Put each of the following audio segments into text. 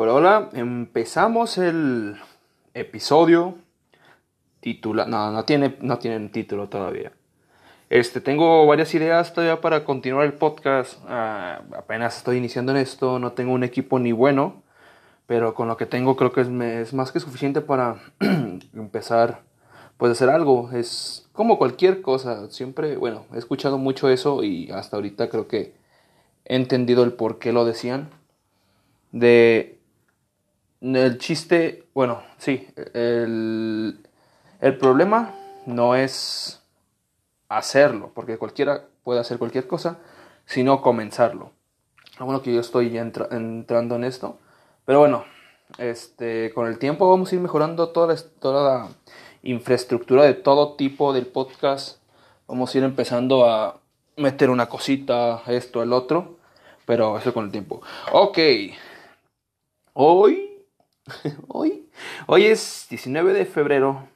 Por ahora empezamos el episodio titulado. No, no tiene, no tiene título todavía. Este, tengo varias ideas todavía para continuar el podcast. Ah, apenas estoy iniciando en esto, no tengo un equipo ni bueno, pero con lo que tengo creo que es, es más que suficiente para empezar pues hacer algo. Es como cualquier cosa. Siempre, bueno, he escuchado mucho eso y hasta ahorita creo que he entendido el por qué lo decían. De el chiste, bueno, sí, el, el problema no es hacerlo, porque cualquiera puede hacer cualquier cosa, sino comenzarlo. Lo bueno que yo estoy entrando en esto, pero bueno, este, con el tiempo vamos a ir mejorando toda la, toda la infraestructura de todo tipo del podcast. Vamos a ir empezando a meter una cosita, esto, el otro, pero eso con el tiempo. Ok, hoy hoy, hoy es 19 de febrero.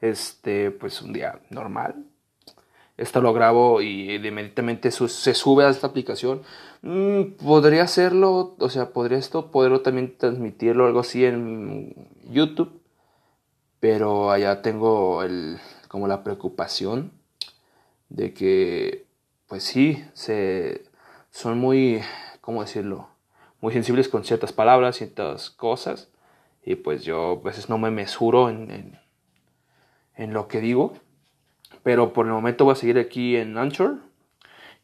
Este, pues un día normal. Esto lo grabo y inmediatamente se sube a esta aplicación. Mm, podría hacerlo, o sea, podría esto, poderlo también transmitirlo algo así en YouTube. Pero allá tengo el, como la preocupación de que, pues sí, se, son muy, ¿cómo decirlo? Muy sensibles con ciertas palabras, ciertas cosas. Y pues yo a veces no me mesuro en, en, lo que digo. Pero por el momento voy a seguir aquí en Anchor.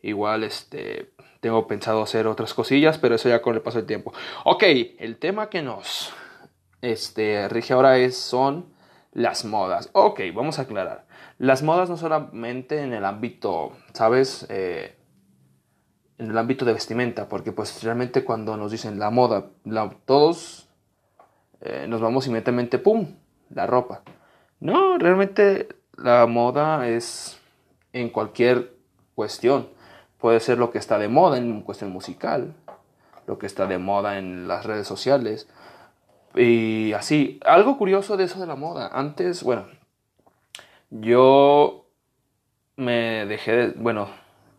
Igual este, tengo pensado hacer otras cosillas, pero eso ya con el paso del tiempo. Ok, el tema que nos este, rige ahora es, son las modas. Ok, vamos a aclarar. Las modas no solamente en el ámbito, ¿sabes? Eh, en el ámbito de vestimenta, porque pues realmente cuando nos dicen la moda, todos eh, nos vamos inmediatamente, ¡pum!, la ropa. No, realmente la moda es en cualquier cuestión. Puede ser lo que está de moda en cuestión musical, lo que está de moda en las redes sociales. Y así, algo curioso de eso de la moda. Antes, bueno, yo me dejé de, bueno,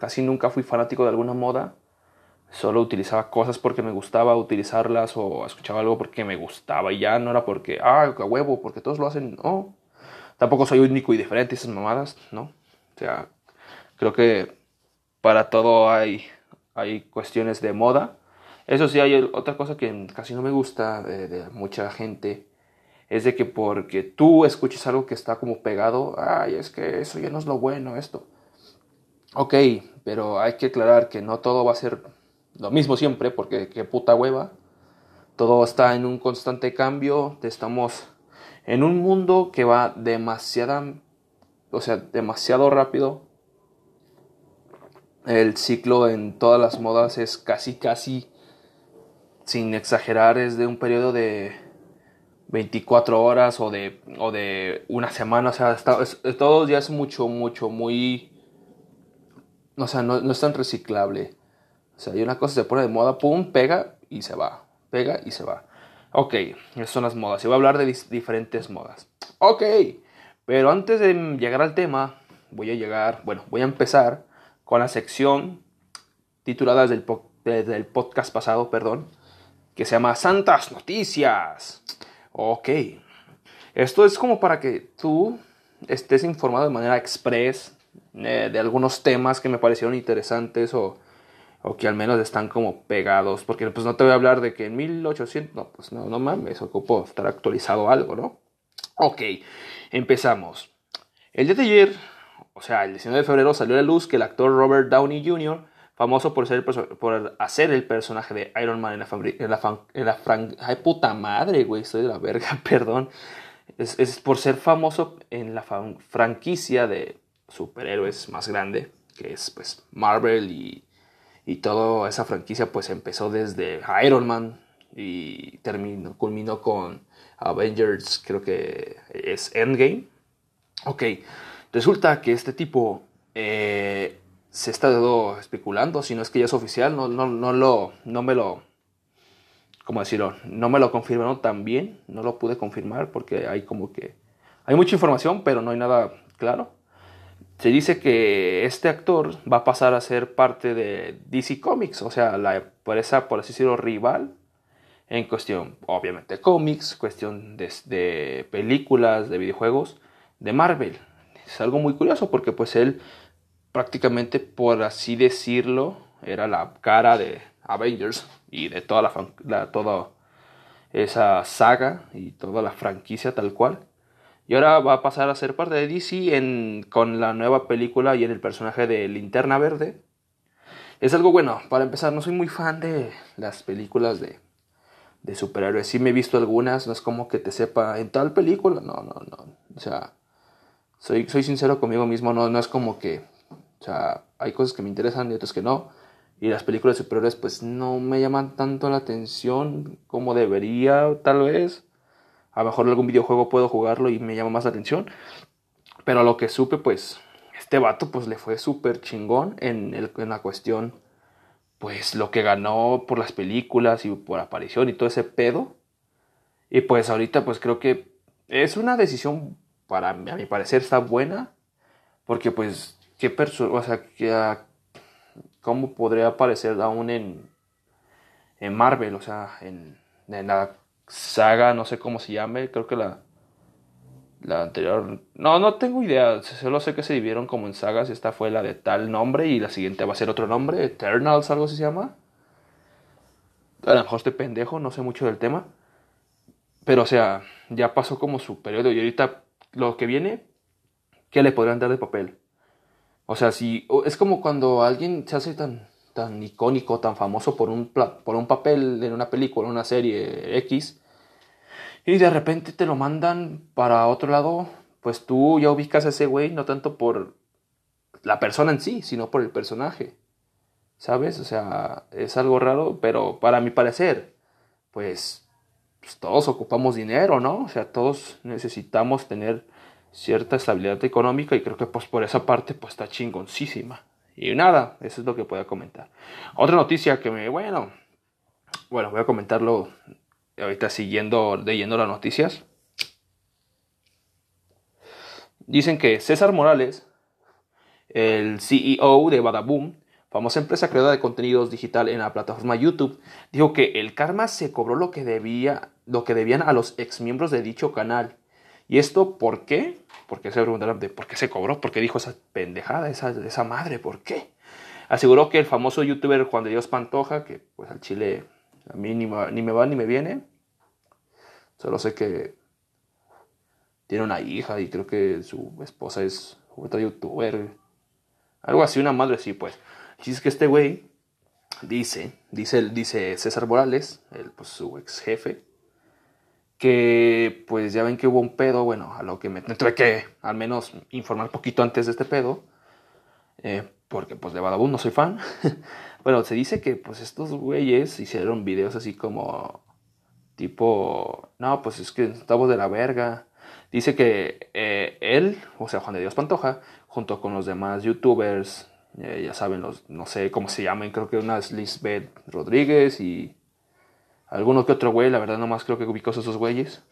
Casi nunca fui fanático de alguna moda. Solo utilizaba cosas porque me gustaba utilizarlas o escuchaba algo porque me gustaba y ya no era porque, ah, a huevo, porque todos lo hacen. No. Tampoco soy único y diferente esas mamadas, ¿no? O sea, creo que para todo hay, hay cuestiones de moda. Eso sí, hay otra cosa que casi no me gusta de, de, mucha gente. Es de que porque tú escuches algo que está como pegado, ay, es que eso ya no es lo bueno, esto. Ok, pero hay que aclarar que no todo va a ser lo mismo siempre, porque qué puta hueva. Todo está en un constante cambio. Estamos en un mundo que va demasiado, o sea, demasiado rápido. El ciclo en todas las modas es casi, casi, sin exagerar, es de un periodo de 24 horas o de, o de una semana. O sea, está, es, todo ya es mucho, mucho, muy o sea, no, no es tan reciclable. O sea, hay una cosa se pone de moda, pum, pega y se va. Pega y se va. Ok, esas son las modas. Y voy a hablar de diferentes modas. Ok, pero antes de llegar al tema, voy a llegar, bueno, voy a empezar con la sección titulada desde el, desde el podcast pasado, perdón, que se llama Santas Noticias. Ok, esto es como para que tú estés informado de manera express eh, de algunos temas que me parecieron interesantes o, o, que al menos están como pegados, porque pues no te voy a hablar de que en 1800, no, pues no, no mames, ocupo estar actualizado algo, ¿no? Ok, empezamos. El día de ayer, o sea, el 19 de febrero salió a la luz que el actor Robert Downey Jr., famoso por, ser por hacer el personaje de Iron Man en la, en Ay, puta madre, güey, estoy de la verga, perdón. Es por ser famoso en la franquicia de superhéroes más grande, que es pues Marvel y, y toda esa franquicia pues empezó desde Iron Man y terminó, culminó con Avengers, creo que es Endgame. Ok, resulta que este tipo eh, se está especulando, si no es que ya es oficial, no, no, no, lo, no me lo, ¿cómo decirlo? No me lo confirmaron tan bien, no lo pude confirmar porque hay como que, hay mucha información, pero no hay nada claro. Se dice que este actor va a pasar a ser parte de DC Comics, o sea, la empresa, por así decirlo, rival en cuestión, obviamente, cómics, cuestión de, películas, de videojuegos, de Marvel. Es algo muy curioso porque pues él prácticamente, por así decirlo, era la cara de Avengers y de toda la toda esa saga y toda la franquicia tal cual. Y ahora va a pasar a ser parte de DC en, con la nueva película y en el personaje de Linterna Verde. Es algo bueno, para empezar, no soy muy fan de las películas de, de superhéroes. Sí me he visto algunas, no es como que te sepa en tal película, no, no, no. O sea, soy, soy sincero conmigo mismo, no, no es como que, o sea, hay cosas que me interesan y otras que no. Y las películas de superhéroes pues no me llaman tanto la atención como debería, tal vez. A lo mejor algún videojuego puedo jugarlo y me llama más la atención. Pero lo que supe, pues, este vato pues le fue súper chingón en, el, en la cuestión, pues lo que ganó por las películas y por aparición y todo ese pedo. Y pues ahorita pues creo que es una decisión, para a mi parecer, está buena. Porque pues, qué persona, o sea, cómo podría aparecer aún en, en Marvel, o sea, en, en la saga, no sé cómo se llame, creo que la, la anterior, no, no tengo idea, solo sé que se dividieron como en sagas, esta fue la de tal nombre y la siguiente va a ser otro nombre, Eternals, algo se llama. A lo mejor estoy pendejo, no sé mucho del tema. Pero o sea, ya pasó como su periodo y ahorita lo que viene, ¿qué le podrían dar de papel? O sea, si es como cuando alguien se hace tan, tan icónico, tan famoso por un, por un papel en una película, en una serie X, y de repente te lo mandan para otro lado, pues tú ya ubicas a ese güey no tanto por la persona en sí, sino por el personaje. ¿Sabes? O sea, es algo raro, pero para mi parecer, pues, pues todos ocupamos dinero, ¿no? O sea, todos necesitamos tener cierta estabilidad económica y creo que pues por esa parte pues está chingoncísima. Y nada, eso es lo que puedo comentar. Otra noticia que me, bueno, bueno, voy a comentarlo ahorita siguiendo, leyendo las noticias. Dicen que César Morales, el CEO de Badaboom, famosa empresa creadora de contenidos digital en la plataforma YouTube, dijo que el karma se cobró lo que debía, lo que debían a los exmiembros de dicho canal. ¿Y esto por qué? Porque se preguntaron de por qué se cobró, por qué dijo esa pendejada, esa, esa madre, ¿por qué? Aseguró que el famoso youtuber Juan de Dios Pantoja, que pues al chile a mí ni, me va ni me viene, Solo sé que tiene una hija y creo que su esposa es otra youtuber. Algo así, una madre así, pues. Y es que este güey dice, dice, dice César Morales, el, pues, su ex jefe, que pues ya ven que hubo un pedo, bueno, a lo que me, tuve que al menos informar poquito antes de este pedo, eh, porque pues de Badabun no soy fan. bueno, se dice que pues estos güeyes hicieron videos así como tipo, no, pues es que estamos de la verga. Dice que eh, él, o sea, Juan de Dios Pantoja, junto con los demás youtubers, eh, ya saben, los, no sé cómo se llaman, creo que una es Rodríguez y alguno que otro güey, la verdad nomás creo que ubicó a esos güeyes.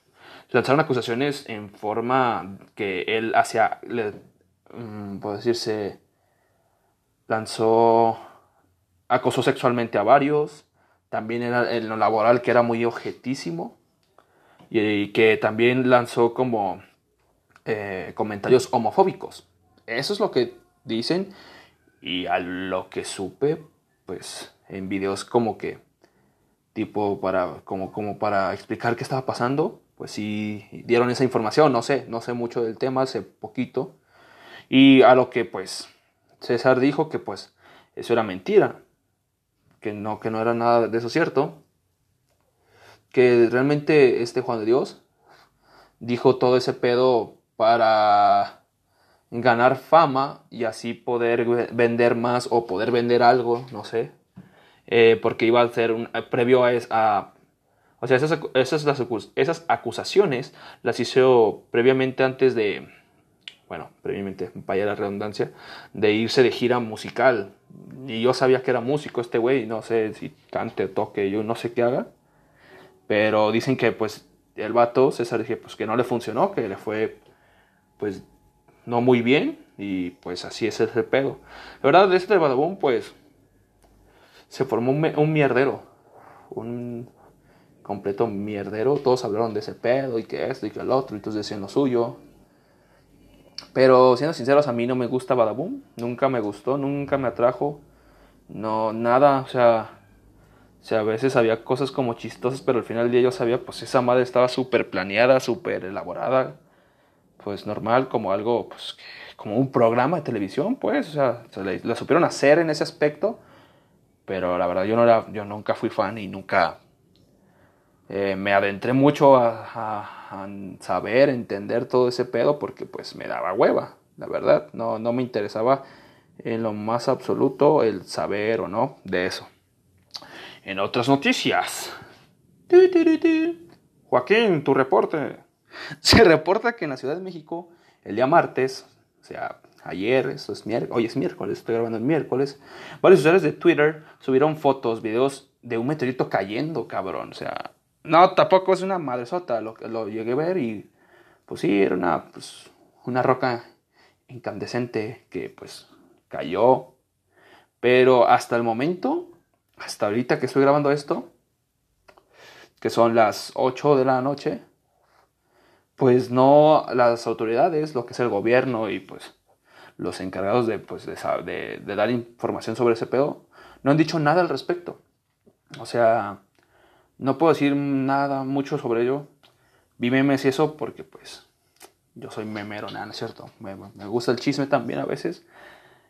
Lanzaron acusaciones en forma que él hacía, le, mm, puedo decirse, lanzó, acosó sexualmente a varios, también era en lo laboral que era muy objetísimo y, que también lanzó como eh, comentarios homofóbicos. Eso es lo que dicen y a lo que supe, pues en videos como que tipo para como, como para explicar qué estaba pasando, pues sí dieron esa información, no sé, no sé mucho del tema, hace poquito. Y a lo que pues César dijo que pues eso era mentira, que no, que no era nada de eso cierto, que realmente este Juan de Dios dijo todo ese pedo para ganar fama y así poder vender más o poder vender algo, no sé, eh, porque iba a ser un, previo a, a o sea, esas, esas, esas acusaciones las hizo previamente antes de, bueno, previamente, vaya la redundancia, de irse de gira musical. Y yo sabía que era músico este güey, no sé si cante toque, yo no sé qué haga. Pero dicen que pues el vato, César, dije, pues que no le funcionó, que le fue pues no muy bien y pues así es el pedo. La verdad, de este Badabun pues se formó un, un mierdero, un, completo mierdero. Todos hablaron de ese pedo y que esto y que el otro, y todos decían lo suyo. Pero siendo sinceros, a mí no me gusta Badaboom. Nunca me gustó, nunca me atrajo. No, nada, o sea. O sea, a veces había cosas como chistosas, pero al final del día yo sabía, pues esa madre estaba súper planeada, súper elaborada. Pues normal, como algo, pues, como un programa de televisión, pues. O sea, se la supieron hacer en ese aspecto. Pero la verdad, yo, no era, yo nunca fui fan y nunca eh, me adentré mucho a, saber, entender todo ese pedo porque pues me daba hueva, la verdad. No, no me interesaba en lo más absoluto el saber o no de eso. En otras noticias. Joaquín, tu reporte. Se reporta que en la Ciudad de México, el día martes, o sea, ayer, eso es miércoles, hoy es miércoles, estoy grabando el miércoles, varios usuarios de Twitter subieron fotos, videos de un meteorito cayendo, cabrón. O sea, no, tampoco es una madresota, lo, lo llegué a ver y pues sí, era una, pues, una roca incandescente que pues cayó. Pero hasta el momento, hasta ahorita que estoy grabando esto, que son las 8 de la noche, pues no las autoridades, lo que es el gobierno y pues los encargados de, pues, de, dar información sobre ese pedo, no han dicho nada al respecto. O sea, no puedo decir nada mucho sobre ello. Vi memes y eso porque pues yo soy memero, nada, ¿no es cierto? Me, gusta el chisme también a veces.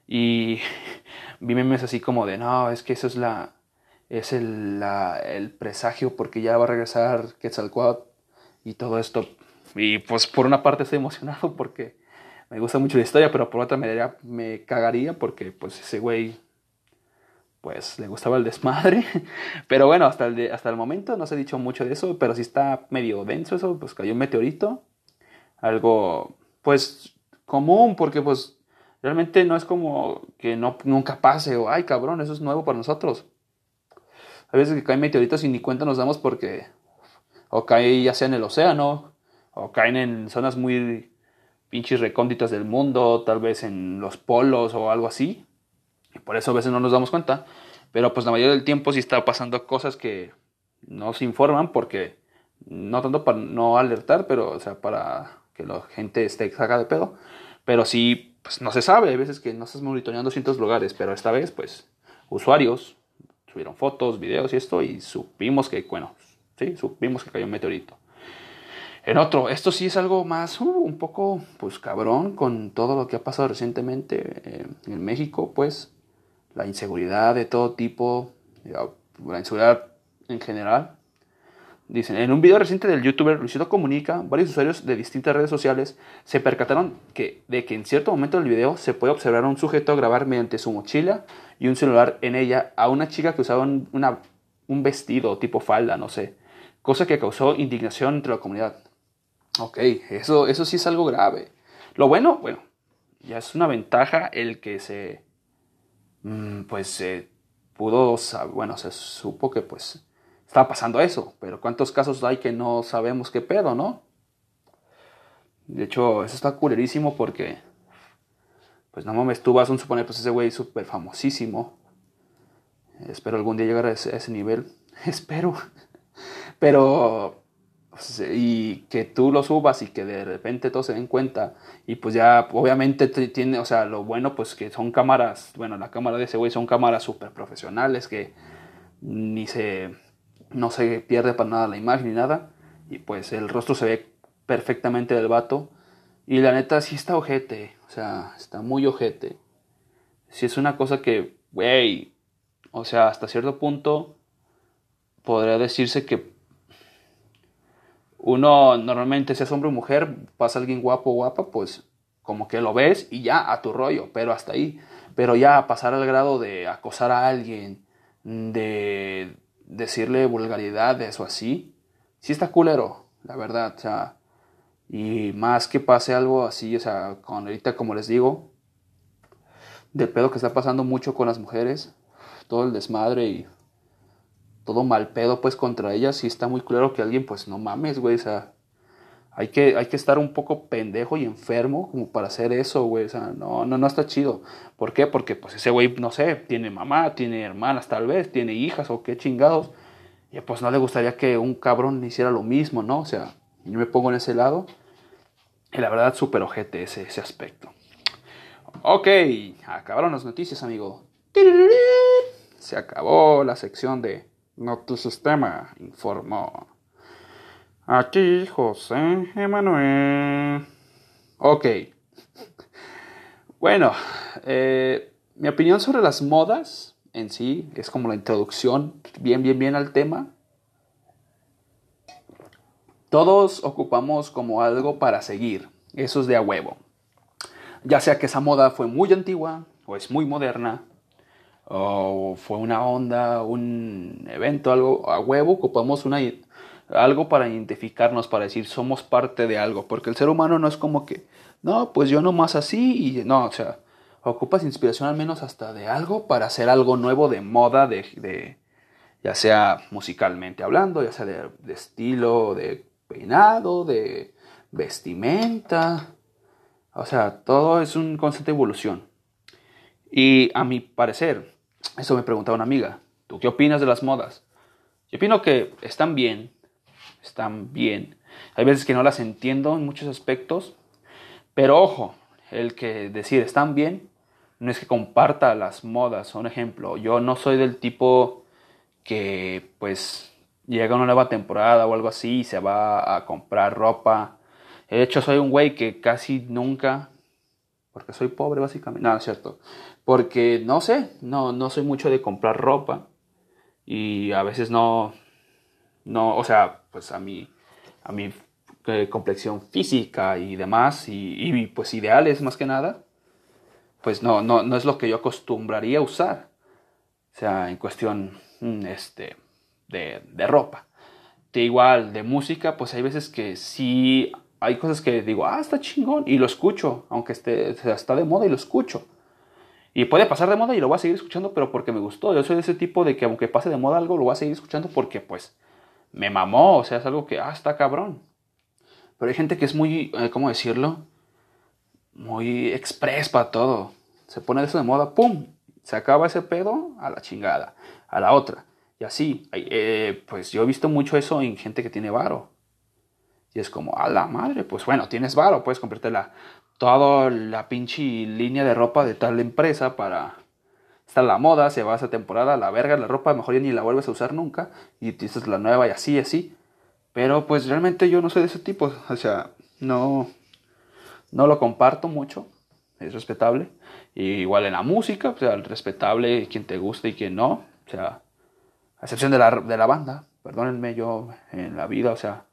Y vi memes así como de, no, es que eso es la es el, el presagio porque ya va a regresar Quetzalcoatl y todo esto. Y pues por una parte estoy emocionado porque me gusta mucho la historia, pero por otra me, me cagaría porque pues ese güey pues le gustaba el desmadre. Pero bueno, hasta el, hasta el momento no se ha dicho mucho de eso, pero sí está medio denso eso, pues cayó un meteorito. Algo, pues, común, porque pues realmente no es como que no, nunca pase o, ay cabrón, eso es nuevo para nosotros. A veces que caen meteoritos y ni cuenta nos damos porque o caen ya sea en el océano, o caen en zonas muy pinches recónditas del mundo, tal vez en los polos o algo así. Y por eso a veces no nos damos cuenta. Pero pues la mayoría del tiempo sí está pasando cosas que no se informan porque no tanto para no alertar, pero o sea, para que la gente esté saca de pedo. Pero sí, pues no se sabe. Hay veces que no estás monitoreando ciertos lugares, pero esta vez, pues, usuarios subieron fotos, videos y esto, y supimos que, bueno, sí, supimos que cayó un meteorito. En otro, esto sí es algo más, uh, un poco, pues cabrón, con todo lo que ha pasado recientemente eh, en México, pues la inseguridad de todo tipo, la inseguridad en general. Dicen, en un video reciente del youtuber Luisito Comunica, varios usuarios de distintas redes sociales se percataron que, de que en cierto momento del video se puede observar a un sujeto grabar mediante su mochila y un celular en ella a una chica que usaba un, una, un vestido tipo falda, no sé, cosa que causó indignación entre la comunidad. Ok, eso, eso sí es algo grave. Lo bueno, bueno, ya es una ventaja el que se Mm, pues se pudo, bueno, se supo que pues estaba pasando eso, pero ¿cuántos casos hay que no sabemos qué pedo, no? De hecho, eso está culerísimo porque, pues no mames, tú vas a suponer, pues ese güey súper famosísimo. Espero algún día llegar a ese, a ese nivel. Espero. Pero y que tú lo subas y que de repente todos se den cuenta y pues ya obviamente tiene, o sea, lo bueno pues que son cámaras, bueno, la cámara de ese güey son cámaras súper profesionales que ni se, no se pierde para nada la imagen ni nada y pues el rostro se ve perfectamente del vato y la neta sí está ojete, o sea, está muy ojete. Si es una cosa que, güey, o sea, hasta cierto punto podría decirse que uno normalmente, si es hombre o mujer, pasa alguien guapo o guapa, pues como que lo ves y ya a tu rollo, pero hasta ahí. Pero ya pasar al grado de acosar a alguien, de decirle vulgaridades o así, sí está culero, la verdad, o sea, y más que pase algo así, o sea, con ahorita como les digo, del pedo que está pasando mucho con las mujeres, todo el desmadre y todo mal pedo pues contra ellas y está muy claro que alguien pues no mames, güey, o sea, hay que, hay que estar un poco pendejo y enfermo como para hacer eso, güey, o sea, no, no, no está chido. ¿Por qué? Porque pues ese güey, no sé, tiene mamá, tiene hermanas tal vez, tiene hijas o qué chingados. Y pues no le gustaría que un cabrón hiciera lo mismo, ¿no? O sea, yo me pongo en ese lado. Y la verdad, súper ojete ese, ese aspecto. Ok, acabaron las noticias, amigo. Se acabó la sección de No tu sistema informó. Aquí José Emanuel. Ok. Bueno, eh, mi opinión sobre las modas en sí es como la introducción bien, bien, bien al tema. Todos ocupamos como algo para seguir. Eso es de a huevo. Ya sea que esa moda fue muy antigua o es muy moderna o fue una onda, un evento, algo a huevo, ocupamos una, algo para identificarnos, para decir somos parte de algo, porque el ser humano no es como que, no, pues yo nomás así y no, o sea, ocupas inspiración al menos hasta de algo para hacer algo nuevo de moda, de, de ya sea musicalmente hablando, ya sea de, estilo, de peinado, de vestimenta, o sea, todo es un constante evolución. Y a mi parecer, eso me preguntaba una amiga, ¿tú qué opinas de las modas? Yo opino que están bien, están bien. Hay veces que no las entiendo en muchos aspectos, pero ojo, el que decir están bien no es que comparta las modas. Un ejemplo, yo no soy del tipo que pues llega una nueva temporada o algo así y se va a comprar ropa. De hecho, soy un güey que casi nunca, porque soy pobre básicamente, no, es cierto, porque no sé, no, no soy mucho de comprar ropa y a veces no, no, o sea, pues a mi, a mi eh, complexión física y demás, y, pues ideales más que nada, pues no, no, no es lo que yo acostumbraría a usar. O sea, en cuestión mm, este, de, de ropa. De igual, de música, pues hay veces que sí, hay cosas que digo, ah, está chingón, y lo escucho, aunque esté, está de moda y lo escucho. Y puede pasar de moda y lo voy a seguir escuchando, pero porque me gustó. Yo soy de ese tipo de que aunque pase de moda algo, lo voy a seguir escuchando porque pues me mamó, o sea, es algo que, ah, está cabrón. Pero hay gente que es muy, eh, ¿cómo decirlo? Muy express para todo. Se pone eso de moda, ¡pum! Se acaba ese pedo a la chingada, a la otra. Y así, eh, pues yo he visto mucho eso en gente que tiene varo. Y es como, a la madre, pues bueno, tienes varo, puedes comprarte la, toda la pinche línea de ropa de tal empresa para está la moda, se va esa temporada, la verga, la ropa, mejor ya ni la vuelves a usar nunca, y dices la nueva y así, así. Pero pues realmente yo no soy de ese tipo, o sea, no, no lo comparto mucho, es respetable. Igual en la música, o sea, respetable quien te guste y quien no, o sea, a excepción de la, de la banda, perdónenme yo en la vida, o sea,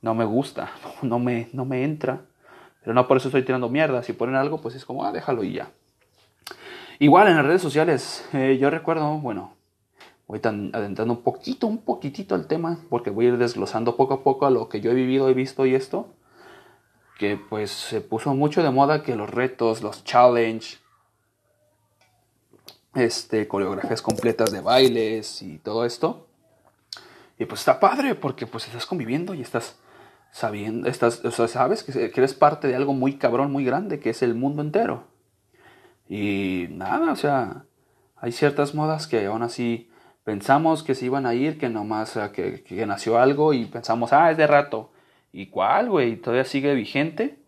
no me gusta, no me, no me entra, pero no por eso estoy tirando mierda, si ponen algo, pues es como, ah, déjalo y ya. Igual en las redes sociales, eh, yo recuerdo, bueno, voy adentrando un poquito, un poquitito al tema, porque voy a ir desglosando poco a poco lo que yo he vivido, he visto y esto, que pues se puso mucho de moda que los retos, los challenge, este, coreografías completas de bailes y todo esto. Y pues está padre porque pues estás conviviendo y estás sabiendo, estás, o sea, sabes que eres parte de algo muy cabrón, muy grande, que es el mundo entero. Y nada, o sea, hay ciertas modas que aún así pensamos que se iban a ir, que nomás que, que nació algo y pensamos, ah, es de rato. ¿Y cuál, güey? Todavía sigue vigente.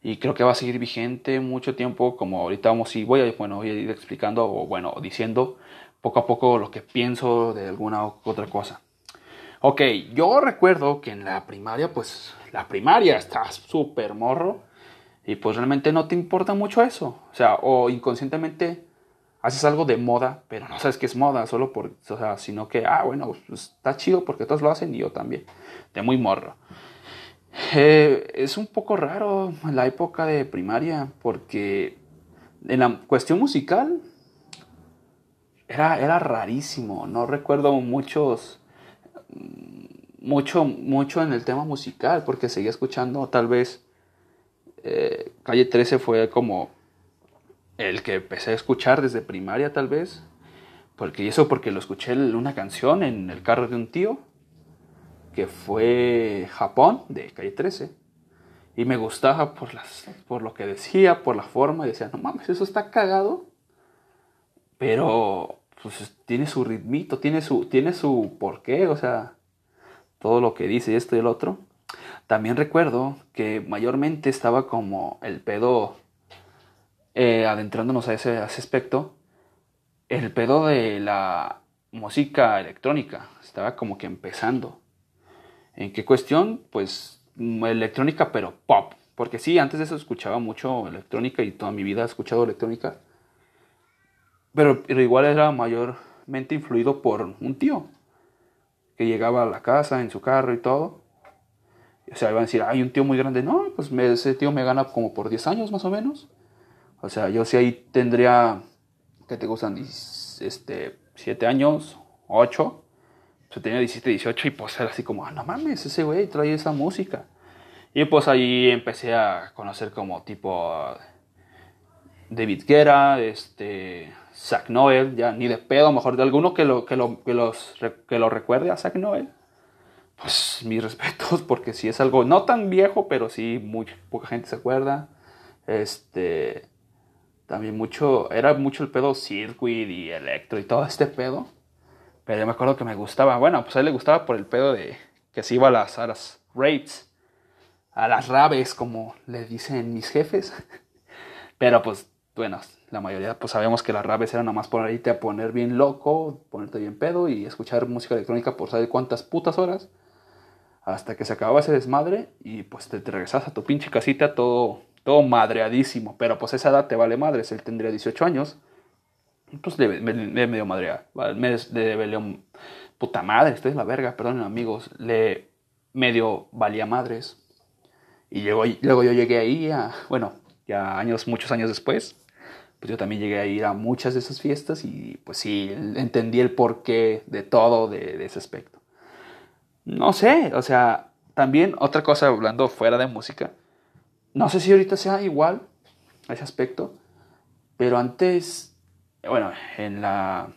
Y creo que va a seguir vigente mucho tiempo, como ahorita vamos y voy a, bueno, voy a ir explicando o bueno, diciendo poco a poco lo que pienso de alguna u otra cosa. Ok, yo recuerdo que en la primaria, pues la primaria está súper morro y pues realmente no te importa mucho eso. O sea, o inconscientemente haces algo de moda, pero no sabes que es moda, solo por, o sea, sino que, ah, bueno, pues, está chido porque todos lo hacen y yo también, de muy morro. Eh, es un poco raro la época de primaria, porque en la cuestión musical era, era rarísimo, no recuerdo muchos, mucho, mucho en el tema musical, porque seguía escuchando tal vez eh, Calle 13 fue como el que empecé a escuchar desde primaria tal vez, porque eso porque lo escuché una canción en el carro de un tío, que fue Japón de Calle 13, y me gustaba por, las, por lo que decía, por la forma, y decía, no mames, eso está cagado, pero pues tiene su ritmito, tiene su, tiene su porqué, o sea, todo lo que dice esto y el otro. También recuerdo que mayormente estaba como el pedo, eh, adentrándonos a ese, aspecto, el pedo de la música electrónica, estaba como que empezando. ¿En qué cuestión? Pues mm, electrónica, pero pop. Porque sí, antes de eso escuchaba mucho electrónica y toda mi vida he escuchado electrónica. Pero, pero igual era mayormente influido por un tío que llegaba a la casa en su carro y todo. O sea, iban a decir, hay un tío muy grande. No, pues ese tío me gana como por 10 años más o menos. O sea, yo sí ahí tendría, ¿qué te gustan? Este, 7 años, 8. O sea, tenía 17, 18 y pues era así como, ah, no mames, ese güey trae esa música. Y pues ahí empecé a conocer como tipo David Guerra, este, Zack Noel, ya ni de pedo, mejor de alguno que lo, que que los, que lo recuerde a Zack Noel pues mis respetos, porque si es algo no tan viejo, pero sí muy poca gente se acuerda. Este, también mucho, era mucho el pedo circuit y electro y todo este pedo. Pero yo me acuerdo que me gustaba, bueno, pues a él le gustaba por el pedo de que se iba a las, a a las raves, como le dicen mis jefes. Pero pues, bueno, la mayoría pues sabemos que las raves eran nomás por irte a poner bien loco, ponerte bien pedo y escuchar música electrónica por saber cuántas putas horas hasta que se acababa ese desmadre y pues te, regresas a tu pinche casita todo, todo madreadísimo. Pero pues esa edad te vale madres, él tendría 18 años. Pues le, medio madrear, me le, puta madre, estoy en la verga, perdón amigos, le medio valía madres. Y luego, luego yo llegué ahí, a, bueno, ya años, muchos años después, pues yo también llegué a ir a muchas de esas fiestas y pues sí, entendí el porqué de todo de ese aspecto. No sé, o sea, también otra cosa hablando fuera de música. No sé si ahorita sea igual ese aspecto, pero antes, bueno, en la...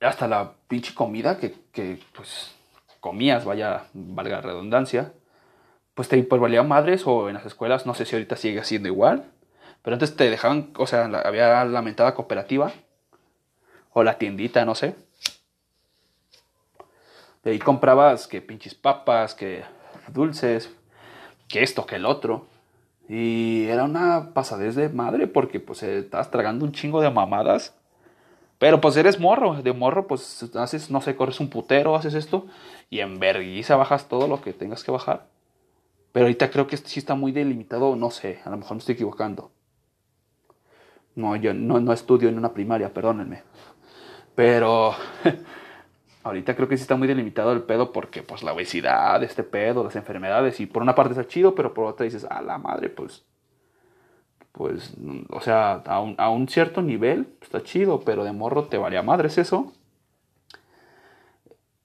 Hasta la pinche comida que, que pues comías, vaya, valga redundancia, pues te valía madres o en las escuelas, no sé si ahorita sigue siendo igual, pero antes te dejaban, o sea, había la mentada cooperativa o la tiendita, no sé, y ahí comprabas que pinches papas, que dulces, que esto, que el otro. Y era una pasadez de madre porque pues estabas tragando un chingo de mamadas. Pero pues eres morro, de morro pues haces, no sé, corres un putero, haces esto y en vergüenza bajas todo lo que tengas que bajar. Pero ahorita creo que sí está muy delimitado, no sé, a lo mejor me estoy equivocando. No, yo no, no estudio en una primaria, perdónenme. Pero Ahorita creo que sí está muy delimitado el pedo porque, pues, la obesidad, este pedo, las enfermedades, y por una parte está chido, pero por otra dices, a la madre, pues, pues, o sea, a un, a un cierto nivel está chido, pero de morro te valía madres eso.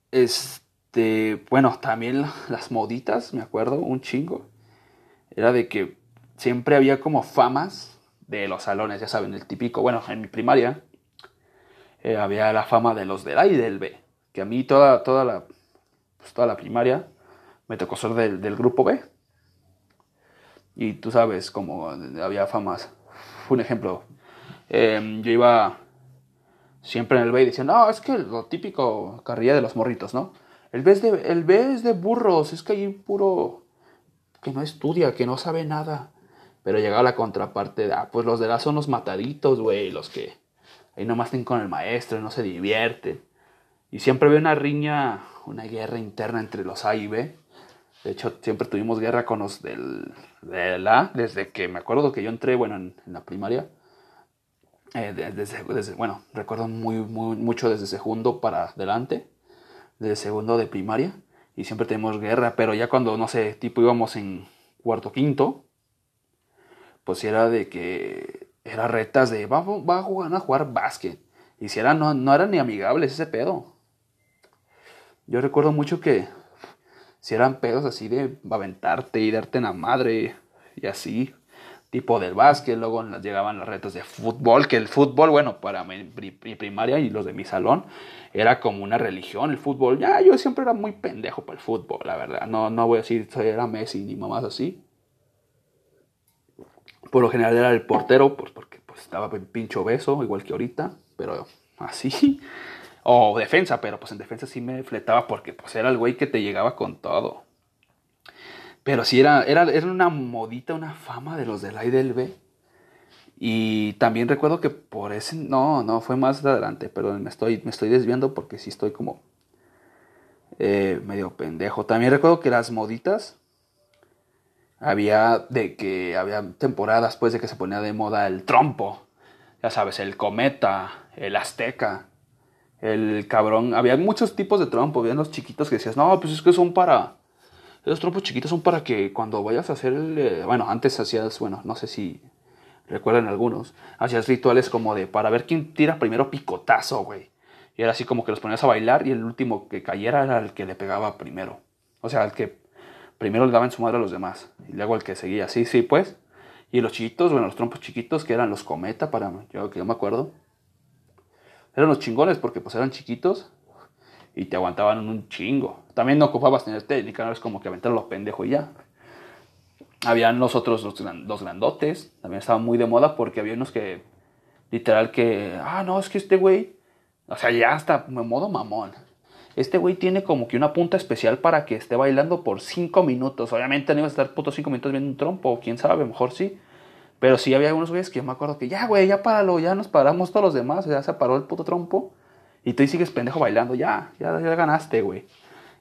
Este, bueno, también las moditas, me acuerdo, un chingo. Era de que siempre había como famas de los salones, ya saben, el típico, bueno, en mi primaria eh, había la fama de los del A y del B que a mí toda, toda, la, pues toda la primaria me tocó ser del, del grupo B. Y tú sabes, como había famas. Un ejemplo, em, yo iba siempre en el B y decían, no, es que lo típico carrilla de los morritos, ¿no? El B, es de, el B es de burros, es que hay puro que no estudia, que no sabe nada. Pero llegaba la contraparte de, ah, pues los de la son los mataditos, güey, los que ahí nomás estén con el maestro no se divierten. Y siempre había una riña, una guerra interna entre los A y B. De hecho, siempre tuvimos guerra con los del, A, desde que me acuerdo que yo entré, bueno, en, la primaria. Eh, desde, bueno, recuerdo muy, muy, mucho desde segundo para adelante, desde segundo de primaria, y siempre tenemos guerra, pero ya cuando, no sé, tipo íbamos en cuarto, quinto, pues era de que era retas de, va, a, jugar, a jugar básquet, y si era, no, no eran ni amigables ese pedo. Yo recuerdo mucho que si eran pedos así de aventarte y darte en la madre y así, tipo del básquet, luego llegaban las retos de fútbol, que el fútbol, bueno, para mi, primaria y los de mi salón, era como una religión el fútbol. Ya, yo siempre era muy pendejo para el fútbol, la verdad. No, no voy a decir era Messi ni mamás así. Por lo general era el portero, pues porque pues estaba pincho beso, igual que ahorita, pero así. O defensa, pero pues en defensa sí me fletaba porque pues era el güey que te llegaba con todo. Pero sí era, era, era una modita, una fama de los del A y del B. Y también recuerdo que por ese, no, no, fue más adelante, pero me estoy, me estoy desviando porque sí estoy como eh, medio pendejo. También recuerdo que las moditas, había de que había temporadas pues de que se ponía de moda el trompo, ya sabes, el cometa, el azteca, el cabrón, había muchos tipos de trompo, había los chiquitos que decías, no, pues es que son para, esos trompos chiquitos son para que cuando vayas a hacer el, eh, bueno, antes hacías, bueno, no sé si recuerdan algunos, hacías rituales como de para ver quién tira primero picotazo, güey. Y era así como que los ponías a bailar y el último que cayera era el que le pegaba primero. O sea, el que primero le daba en su madre a los demás. Y luego el que seguía. Sí, sí, pues. Y los chiquitos, bueno, los trompos chiquitos que eran los cometa, para yo que yo me acuerdo. Eran los chingones porque pues eran chiquitos y te aguantaban un chingo. También no ocupabas tener técnica, no es como que aventar los pendejos y ya. Habían los otros, los, grandotes, también estaban muy de moda porque había unos que, literal, que, ah, no, es que este güey, o sea, ya hasta modo mamón. Este güey tiene como que una punta especial para que esté bailando por 5 minutos. Obviamente no iba a estar puto 5 minutos viendo un trompo, quién sabe, mejor sí. Pero sí había algunos güeyes que yo me acuerdo que ya, güey, ya páralo, ya nos paramos todos los demás, ya se paró el puto trompo. Y tú sigues pendejo bailando, ya, ya, ya ganaste, güey.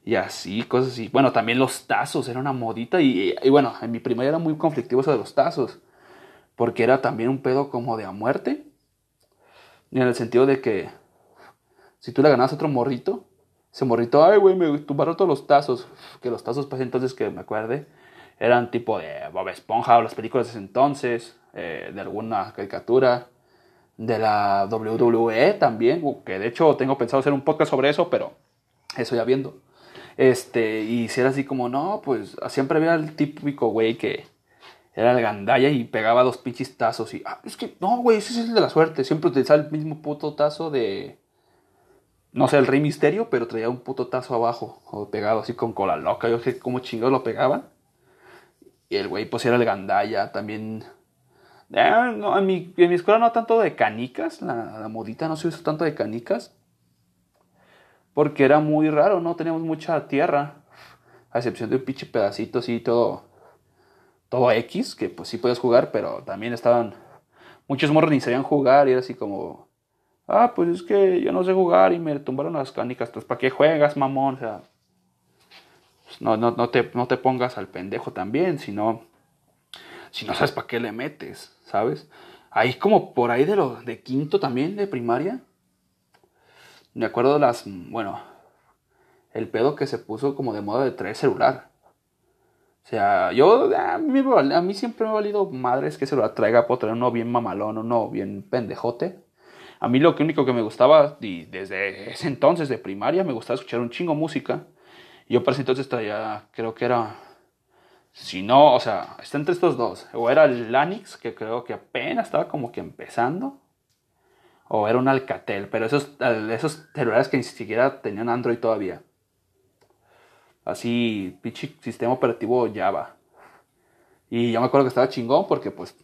Y así, cosas así. Bueno, también los tazos, era una modita. Y, y, bueno, en mi primaria era muy conflictivo eso de los tazos. Porque era también un pedo como de a muerte. En el sentido de que si tú le ganabas a otro morrito, ese morrito, ay, güey, me tumbaron todos los tazos. Que los tazos, pues entonces que me acuerde, eran tipo de Bob Esponja o las películas de ese entonces, eh, de alguna caricatura de la WWE también, que de hecho tengo pensado hacer un podcast sobre eso, pero eso ya viendo. Este, y si era así como, no, pues siempre había el típico güey que era el gandalla y pegaba dos pinches tazos y, ah, es que, no, güey, ese es el de la suerte, siempre utilizaba el mismo puto tazo de, no sé, el Rey Misterio, pero traía un puto tazo abajo, o pegado así con cola loca, yo sé cómo chingados lo pegaban. Y el güey pues era el gandalla, también eh, no, en, mi, escuela no tanto de canicas, la, modita no se usó tanto de canicas. Porque era muy raro, no teníamos mucha tierra. A excepción de un pinche pedacito así, todo, todo X, que pues sí podías jugar, pero también estaban. Muchos morros ni sabían jugar y era así como. Ah, pues es que yo no sé jugar y me tumbaron las canicas. ¿para qué juegas, mamón? O sea, pues, no, no, no, te, no te pongas al pendejo también, sino. Si no sabes para qué le metes. ¿sabes? Ahí como por ahí de lo de quinto también de primaria. Me acuerdo de las, bueno, el pedo que se puso como de moda de traer celular. O sea, yo, a mí, a mí siempre me ha valido madres que celular traiga, puedo traer uno bien mamalón, uno bien pendejote. A mí lo único que me gustaba, y desde ese entonces de primaria, me gustaba escuchar un chingo música. Y yo para ese entonces traía, creo que era si no, o sea, está entre estos dos. O era el Lanix, que creo que apenas estaba como que empezando. O era un Alcatel, pero esos, esos celulares que ni siquiera tenían Android todavía. Así, pinche sistema operativo Java. Y yo me acuerdo que estaba chingón porque pues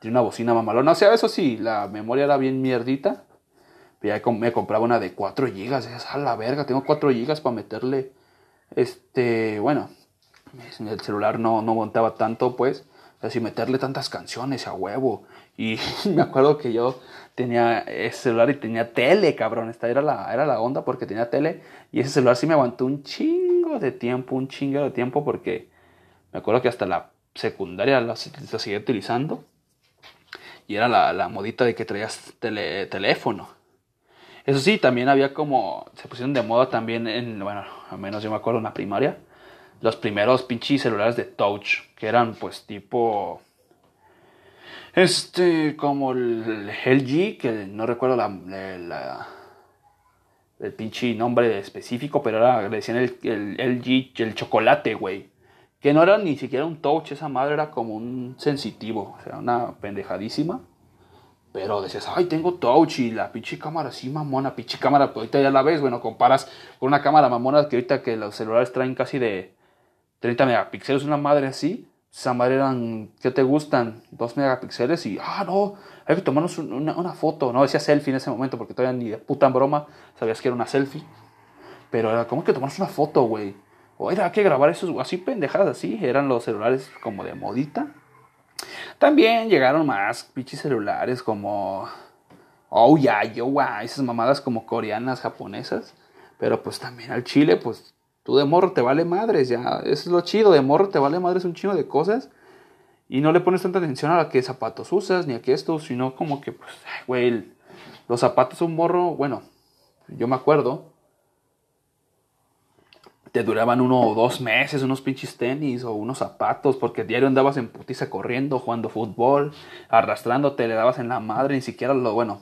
tiene una bocina mamalona. O sea, eso sí, la memoria era bien mierdita. Ya me compraba una de 4 GB. A la verga, tengo 4 GB para meterle. Este, bueno, el celular no, no montaba tanto, pues, así meterle tantas canciones a huevo. Y me acuerdo que yo tenía ese celular y tenía tele, cabrón. Esta era la, era la onda porque tenía tele. Y ese celular sí me aguantó un chingo de tiempo, un chingo de tiempo porque me acuerdo que hasta la secundaria la, seguía utilizando. Y era la, la modita de que traías tele, teléfono. Eso sí, también había como, se pusieron de moda también en, bueno, al menos yo me acuerdo en la primaria los primeros pinches celulares de touch, que eran pues tipo... Este, como el LG, que no recuerdo la, el pinche nombre específico, pero era, le decían el, el LG, el chocolate, güey. Que no era ni siquiera un touch, esa madre era como un sensitivo, o sea, una pendejadísima. Pero decías, ay, tengo touch y la pinche cámara, sí, mamona, pinche cámara, pues ahorita ya la ves, bueno, comparas con una cámara mamona que ahorita que los celulares traen casi de 30 megapíxeles, una madre así. esa madre eran, ¿qué te gustan? Dos megapíxeles y, ah, no, hay que tomarnos una, una, foto. No decía selfie en ese momento porque todavía ni de puta broma sabías que era una selfie. Pero era como que tomarnos una foto, güey. O era que grabar esos, así pendejadas, así. Eran los celulares como de modita. También llegaron más pinches celulares como. Oh, ya, yo, guay. Esas mamadas como coreanas, japonesas. Pero pues también al chile, pues tú de morro te vale madres, ya. Eso es lo chido, de morro te vale madres un chino de cosas. Y no le pones tanta atención a qué zapatos usas, ni a qué esto, sino como que, pues, güey, los zapatos un morro, bueno, yo me acuerdo, te duraban uno o dos meses unos pinches tenis o unos zapatos, porque diario andabas en putiza corriendo, jugando fútbol, arrastrándote, le dabas en la madre, ni siquiera lo, bueno,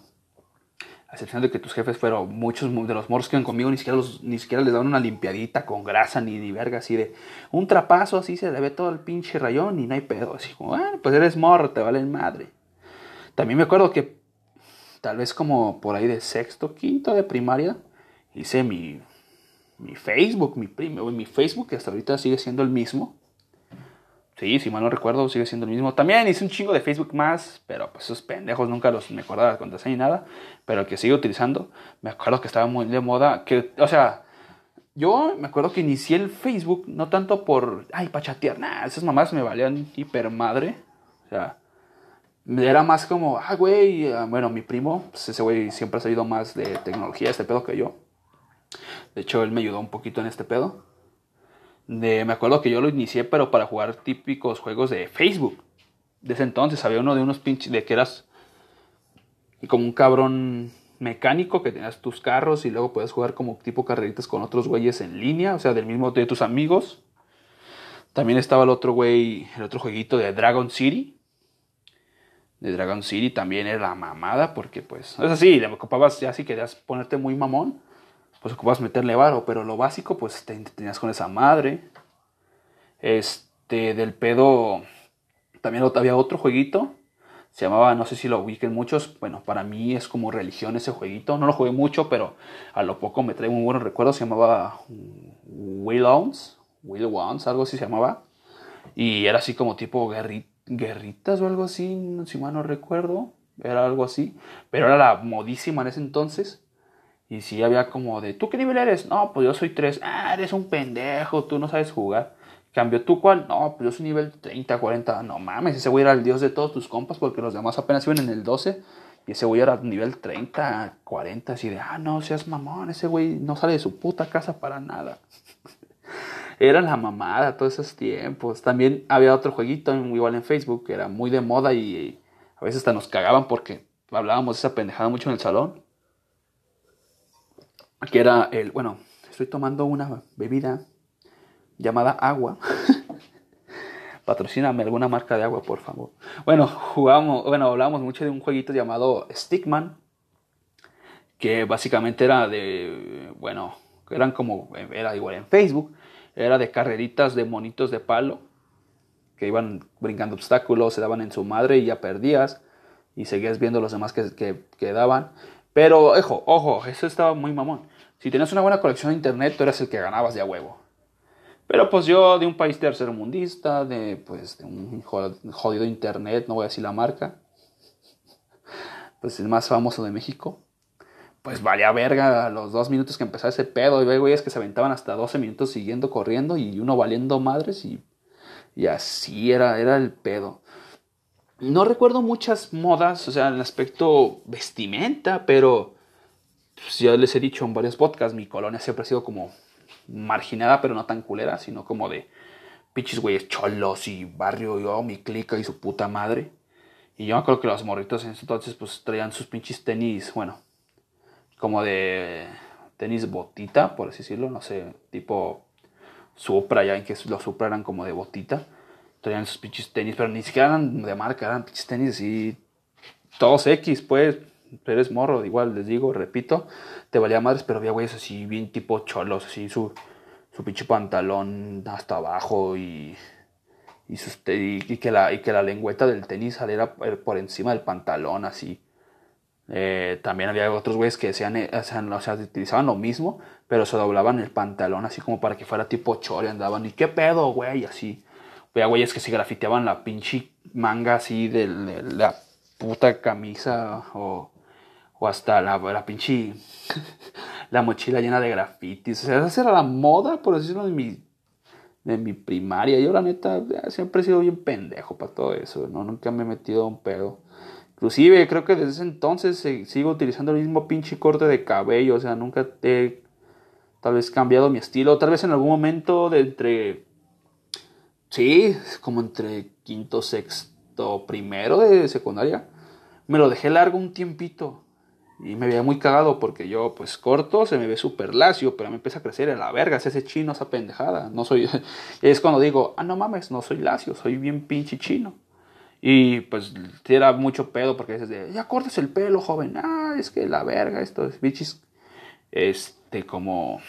a excepción de que tus jefes, pero muchos de los moros que iban conmigo ni siquiera, los, ni siquiera les daban una limpiadita con grasa ni, ni verga, así de un trapazo, así se le ve todo el pinche rayón y no hay pedo, así como, bueno, pues eres morro, te vale madre. También me acuerdo que tal vez como por ahí de sexto, quinto de primaria, hice mi mi Facebook, mi primo, mi Facebook, que hasta ahorita sigue siendo el mismo. Sí, si mal no recuerdo, sigue siendo el mismo. También hice un chingo de Facebook más, pero pues esos pendejos nunca los me acordaba de contraseña ni nada. Pero el que sigo utilizando, me acuerdo que estaba muy de moda. Que, o sea, yo me acuerdo que inicié el Facebook no tanto por, ay, para chatear, nada, esas mamás me valían hiper madre. O sea, era más como, ah, güey, ah, bueno, mi primo, pues ese güey siempre ha sabido más de tecnología, este pedo que yo. De hecho, él me ayudó un poquito en este pedo. De, me acuerdo que yo lo inicié, pero para jugar típicos juegos de Facebook. De ese entonces había uno de unos pinches, de que eras como un cabrón mecánico que tenías tus carros y luego puedes jugar como tipo carreritas con otros güeyes en línea, o sea, del mismo de tus amigos. También estaba el otro güey, el otro jueguito de Dragon City. De Dragon City también era mamada porque pues, es así, le ocupabas ya si querías ponerte muy mamón pues ocupas meterle varo, pero lo básico, pues te, tenías con esa madre. Este, del pedo, también había otro jueguito, se llamaba, no sé si lo ubiquen muchos, bueno, para mí es como religión ese jueguito, no lo jugué mucho, pero a lo poco me trae muy buenos recuerdos, se llamaba Will Owns, Will Owns, algo así se llamaba, y era así como tipo guerritas o algo así, si mal no recuerdo, era algo así, pero era la modísima en ese entonces, y si había como de, ¿tú qué nivel eres? No, pues yo soy 3. Ah, eres un pendejo, tú no sabes jugar. Cambio, ¿tú cuál? No, pues yo soy nivel 30, 40. No mames, ese güey era el dios de todos tus compas porque los demás apenas iban en el 12. Y ese güey era nivel 30, 40. Así de, ah, no seas mamón, ese güey no sale de su puta casa para nada. era la mamada todos esos tiempos. También había otro jueguito igual en Facebook que era muy de moda y a veces hasta nos cagaban porque hablábamos esa pendejada mucho en el salón que era el, bueno, estoy tomando una bebida llamada agua. Patrocíname alguna marca de agua, por favor. Bueno, jugamos, bueno, hablábamos mucho de un jueguito llamado Stickman, que básicamente era de, bueno, eran como, era igual en Facebook, era de carreritas de monitos de palo, que iban brincando obstáculos, se daban en su madre y ya perdías, y seguías viendo los demás que, que, que daban. Pero, ojo, ojo, eso estaba muy mamón. Si tenías una buena colección de internet, tú eras el que ganabas de a huevo. Pero pues yo de un país tercermundista, de pues de un jodido internet, no voy a decir la marca, pues el más famoso de México, pues valía verga los dos minutos que empezaba ese pedo. Y güeyes que se aventaban hasta 12 minutos siguiendo corriendo y uno valiendo madres y, y así era, era el pedo. No recuerdo muchas modas, o sea, en el aspecto vestimenta, pero pues ya les he dicho en varios podcasts, mi colonia siempre ha sido como marginada, pero no tan culera, sino como de pinches güeyes cholos y barrio, yo, mi clica y su puta madre. Y yo me acuerdo que los morritos en ese entonces pues traían sus pinches tenis, bueno, como de tenis botita, por así decirlo, no sé, tipo Supra, ya en que los Supra eran como de botita sus pinches tenis, pero ni siquiera eran de marca, eran pinches tenis y todos X, pues, eres morro, igual les digo, repito, te valía madres, pero había güeyes así, bien tipo cholos, así, su, su pinche pantalón hasta abajo y, y, que la, y que la lengüeta del tenis saliera por encima del pantalón, así. Eh, también había otros güeyes que decían, eh, o o sea, utilizaban lo mismo, pero se doblaban el pantalón así como para que fuera tipo chore, andaban, ¿y qué pedo, güey? Así Veía güeyes que se grafiteaban la pinche manga así de, la puta camisa o, o hasta la, la pinche la mochila llena de grafitis. O sea, esa era la moda, por decirlo, de mi, de mi primaria. Yo, la neta, siempre he sido bien pendejo para todo eso. ¿no? Nunca me he metido a un pedo. Inclusive, creo que desde ese entonces sigo utilizando el mismo pinche corte de cabello. O sea, nunca he tal vez cambiado mi estilo. Tal vez en algún momento de entre... Sí, como entre quinto, sexto, primero de secundaria. Me lo dejé largo un tiempito. Y me veía muy cagado porque yo, pues corto, se me ve súper lacio, pero me empieza a crecer en la verga, ese chino, esa pendejada. No soy. es cuando digo, ah, no mames, no soy lacio, soy bien pinche chino. Y pues era mucho pedo porque dices, de, ya cortes el pelo, joven. Ah, es que la verga, esto es bichis. Este, como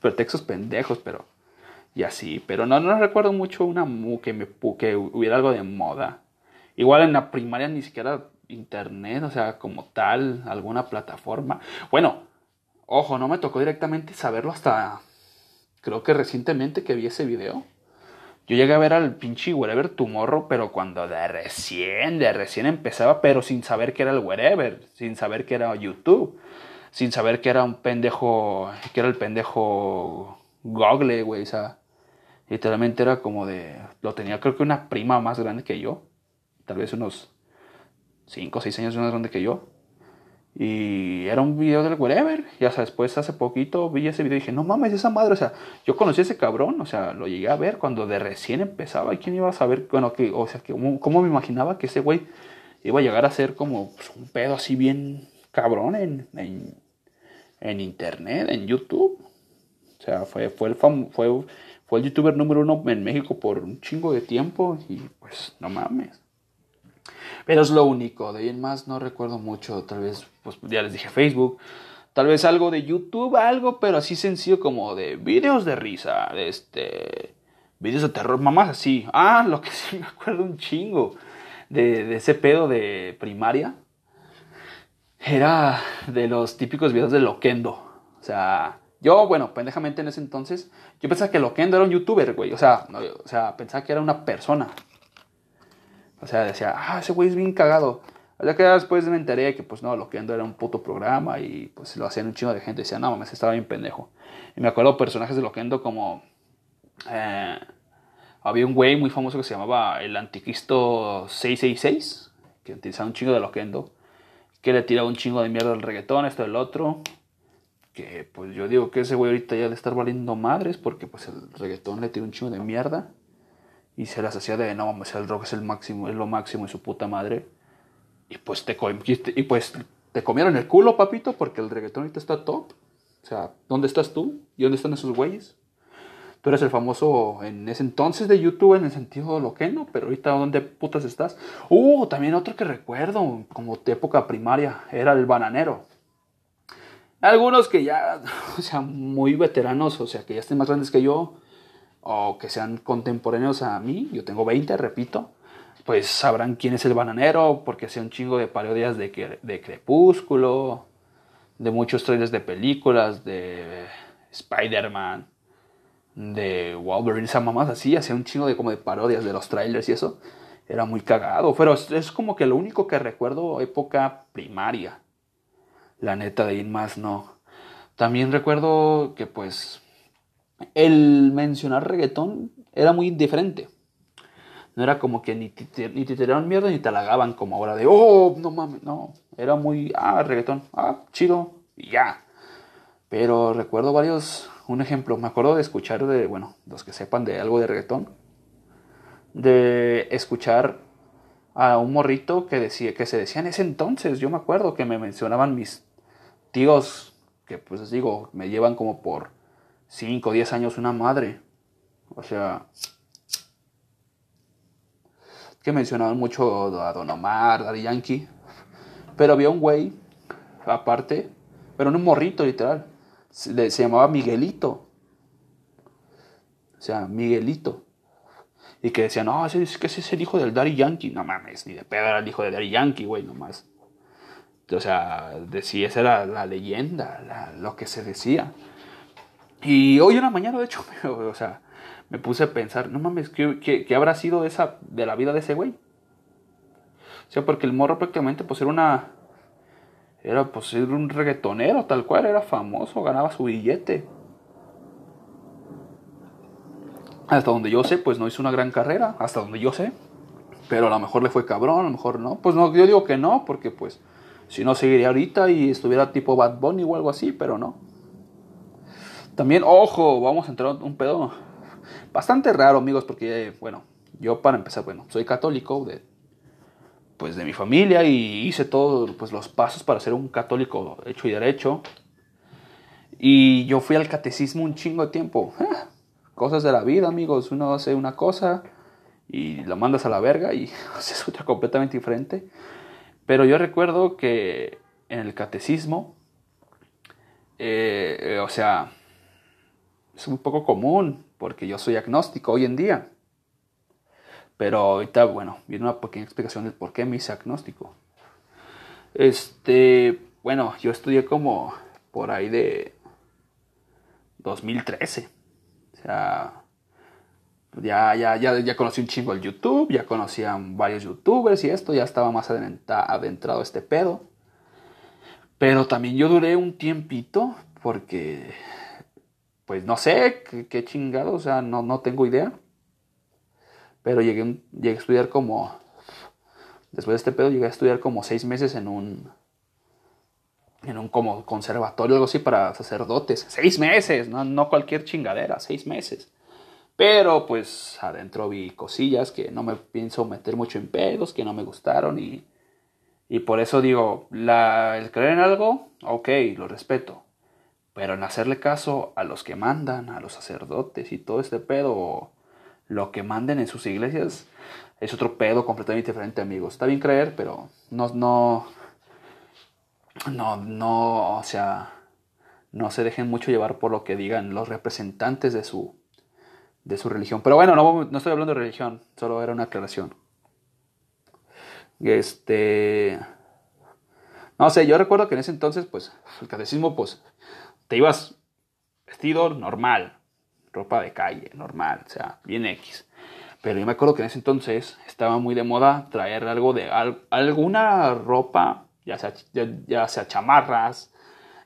pretextos pendejos, pero. Y así. Pero no, no recuerdo mucho una que, me, que hubiera algo de moda. Igual en la primaria ni siquiera internet, o sea, como tal, alguna plataforma. Bueno, ojo, no me tocó directamente saberlo hasta creo que recientemente que vi ese video. Yo llegué a ver al pinche Wherever Tomorrow, pero cuando de recién, de recién empezaba, pero sin saber que era el Wherever, sin saber que era YouTube, sin saber que era un pendejo, que era el pendejo Google, güey, o sea, literalmente era como de, lo tenía creo que una prima más grande que yo, tal vez unos 5 o 6 años más grande que yo. Y era un video del wherever. Y hasta después, hace poquito, vi ese video y dije, no mames, esa madre. O sea, yo conocí a ese cabrón. O sea, lo llegué a ver cuando de recién empezaba. ¿Y quién iba a saber? Bueno, que, o sea, que, ¿cómo, me imaginaba que ese güey iba a llegar a ser como pues, un pedo así bien cabrón en, en, en, internet, en YouTube? O sea, fue, fue, el fue, el youtuber número uno en México por un chingo de tiempo. Y pues, no mames. Pero es lo único, de ahí en más no recuerdo mucho, tal vez, pues ya les dije Facebook, tal vez algo de YouTube, algo, pero así sencillo como de videos de risa, de este, videos de terror, mamás así. Ah, lo que sí me acuerdo un chingo de, de ese pedo de primaria, era de los típicos videos de Loquendo, o sea... Yo, bueno, pendejamente en ese entonces, yo pensaba que Loquendo era un youtuber, güey. O sea, o sea, pensaba que era una persona. O sea, decía, ah, ese güey es bien cagado. Ya que después me enteré que, pues no, lo que ando era un puto programa y pues lo hacían un chingo de gente. Decía, no mames, estaba bien pendejo. Y me acuerdo personajes de Loquendo como. Eh, había un güey muy famoso que se llamaba el Anticristo 666, que utilizaba un chingo de Loquendo, que le tiraba un chingo de mierda al reggaetón, esto del otro. Que pues yo digo que ese güey ahorita ya de estar valiendo madres porque pues el reggaetón le tiró un chingo de mierda y se las hacía de no mames, el rock es el máximo, es lo máximo y su puta madre. Y pues te y pues te comieron el culo, papito, porque el reggaetón ahorita está top. O sea, ¿dónde estás tú? ¿Y dónde están esos güeyes? Tú eres el famoso en ese entonces de YouTube en el sentido lo que no, pero ahorita ¿dónde putas estás? Uh, también otro que recuerdo, como de época primaria, era el bananero. Algunos que ya, o sea, muy veteranos, o sea, que ya estén más grandes que yo, o que sean contemporáneos a mí, yo tengo 20, repito, pues sabrán quién es el bananero, porque sea un chingo de parodias de, Crepúsculo, de muchos trailers de películas, de Spider-Man, de Wolverine, esa mamás así, hacía un chingo de como de parodias de los trailers y eso. Era muy cagado, pero es como que lo único que recuerdo época primaria. La neta de ir más no. También recuerdo que pues el mencionar reggaetón era muy indiferente. No era como que ni te, ni te tiraron mierda ni te halagaban como ahora de, oh, no mames, no. Era muy, ah, reggaetón, ah, chido, y ya. Pero recuerdo varios, un ejemplo, me acuerdo de escuchar de, bueno, los que sepan de algo de reggaetón, de escuchar a un morrito que, decía, que se decía en ese entonces, yo me acuerdo que me mencionaban mis tíos, que pues les digo, me llevan como por 5 o 10 años una madre. O sea, que mencionaban mucho a Don Omar, Daddy Yankee. Pero había un güey, aparte, pero no un morrito literal. Se, llamaba Miguelito. O sea, Miguelito. Y que decían, no, es que ese es el hijo del Daddy Yankee. No mames, ni de pedo era el hijo de Daddy Yankee, güey, nomás. O sea, decía, esa era la leyenda, lo que se decía. Y hoy en la mañana, de hecho, o sea, me puse a pensar, no mames, ¿qué, qué, habrá sido esa, de la vida de ese güey? O sea, porque el morro prácticamente pues era una... Era pues era un reggaetonero, tal cual, era famoso, ganaba su billete. Hasta donde yo sé, pues no hizo una gran carrera, hasta donde yo sé. Pero a lo mejor le fue cabrón, a lo mejor no. Pues no, yo digo que no, porque pues si no seguiría ahorita y estuviera tipo Bad Bunny o algo así, pero no. También, ojo, vamos a entrar en un pedo bastante raro, amigos, porque, bueno, yo para empezar, bueno, soy católico de, pues, de mi familia y hice todos pues, los pasos para ser un católico hecho y derecho. Y yo fui al catecismo un chingo de tiempo. cosas de la vida, amigos. Uno hace una cosa y la mandas a la verga y haces otra completamente diferente. Pero yo recuerdo que en el catecismo, eh, eh, o sea, es un poco común porque yo soy agnóstico hoy en día. Pero ahorita, bueno, viene una pequeña explicación del por qué me hice agnóstico. Este, bueno, yo estudié como por ahí de 2013. O sea, ya, ya, ya, ya conocí un chingo el YouTube, ya conocían varios youtubers y esto, ya estaba más adentrado este pedo. Pero también yo duré un tiempito porque, pues no sé qué, chingado, o sea, no, no tengo idea. Pero llegué, llegué a estudiar como, después de este pedo, llegué a estudiar como seis meses en un, en un como conservatorio, algo así, para sacerdotes. Seis meses, no, no cualquier chingadera, seis meses. Pero pues adentro vi cosillas que no me pienso meter mucho en pedos, que no me gustaron y, y por eso digo, la, el creer en algo, ok, lo respeto. Pero en hacerle caso a los que mandan, a los sacerdotes y todo este pedo, lo que manden en sus iglesias, es otro pedo completamente diferente, amigos. Está bien creer, pero no, no, no, no, o sea, no se dejen mucho llevar por lo que digan los representantes de su, de su religión. Pero bueno, no, no estoy hablando de religión, solo era una aclaración. Este. No sé, yo recuerdo que en ese entonces, pues, el catecismo, pues, te ibas vestido normal, ropa de calle, normal, o sea, bien X. Pero yo me acuerdo que en ese entonces estaba muy de moda traer algo de alguna ropa, ya sea, ya, sea chamarras,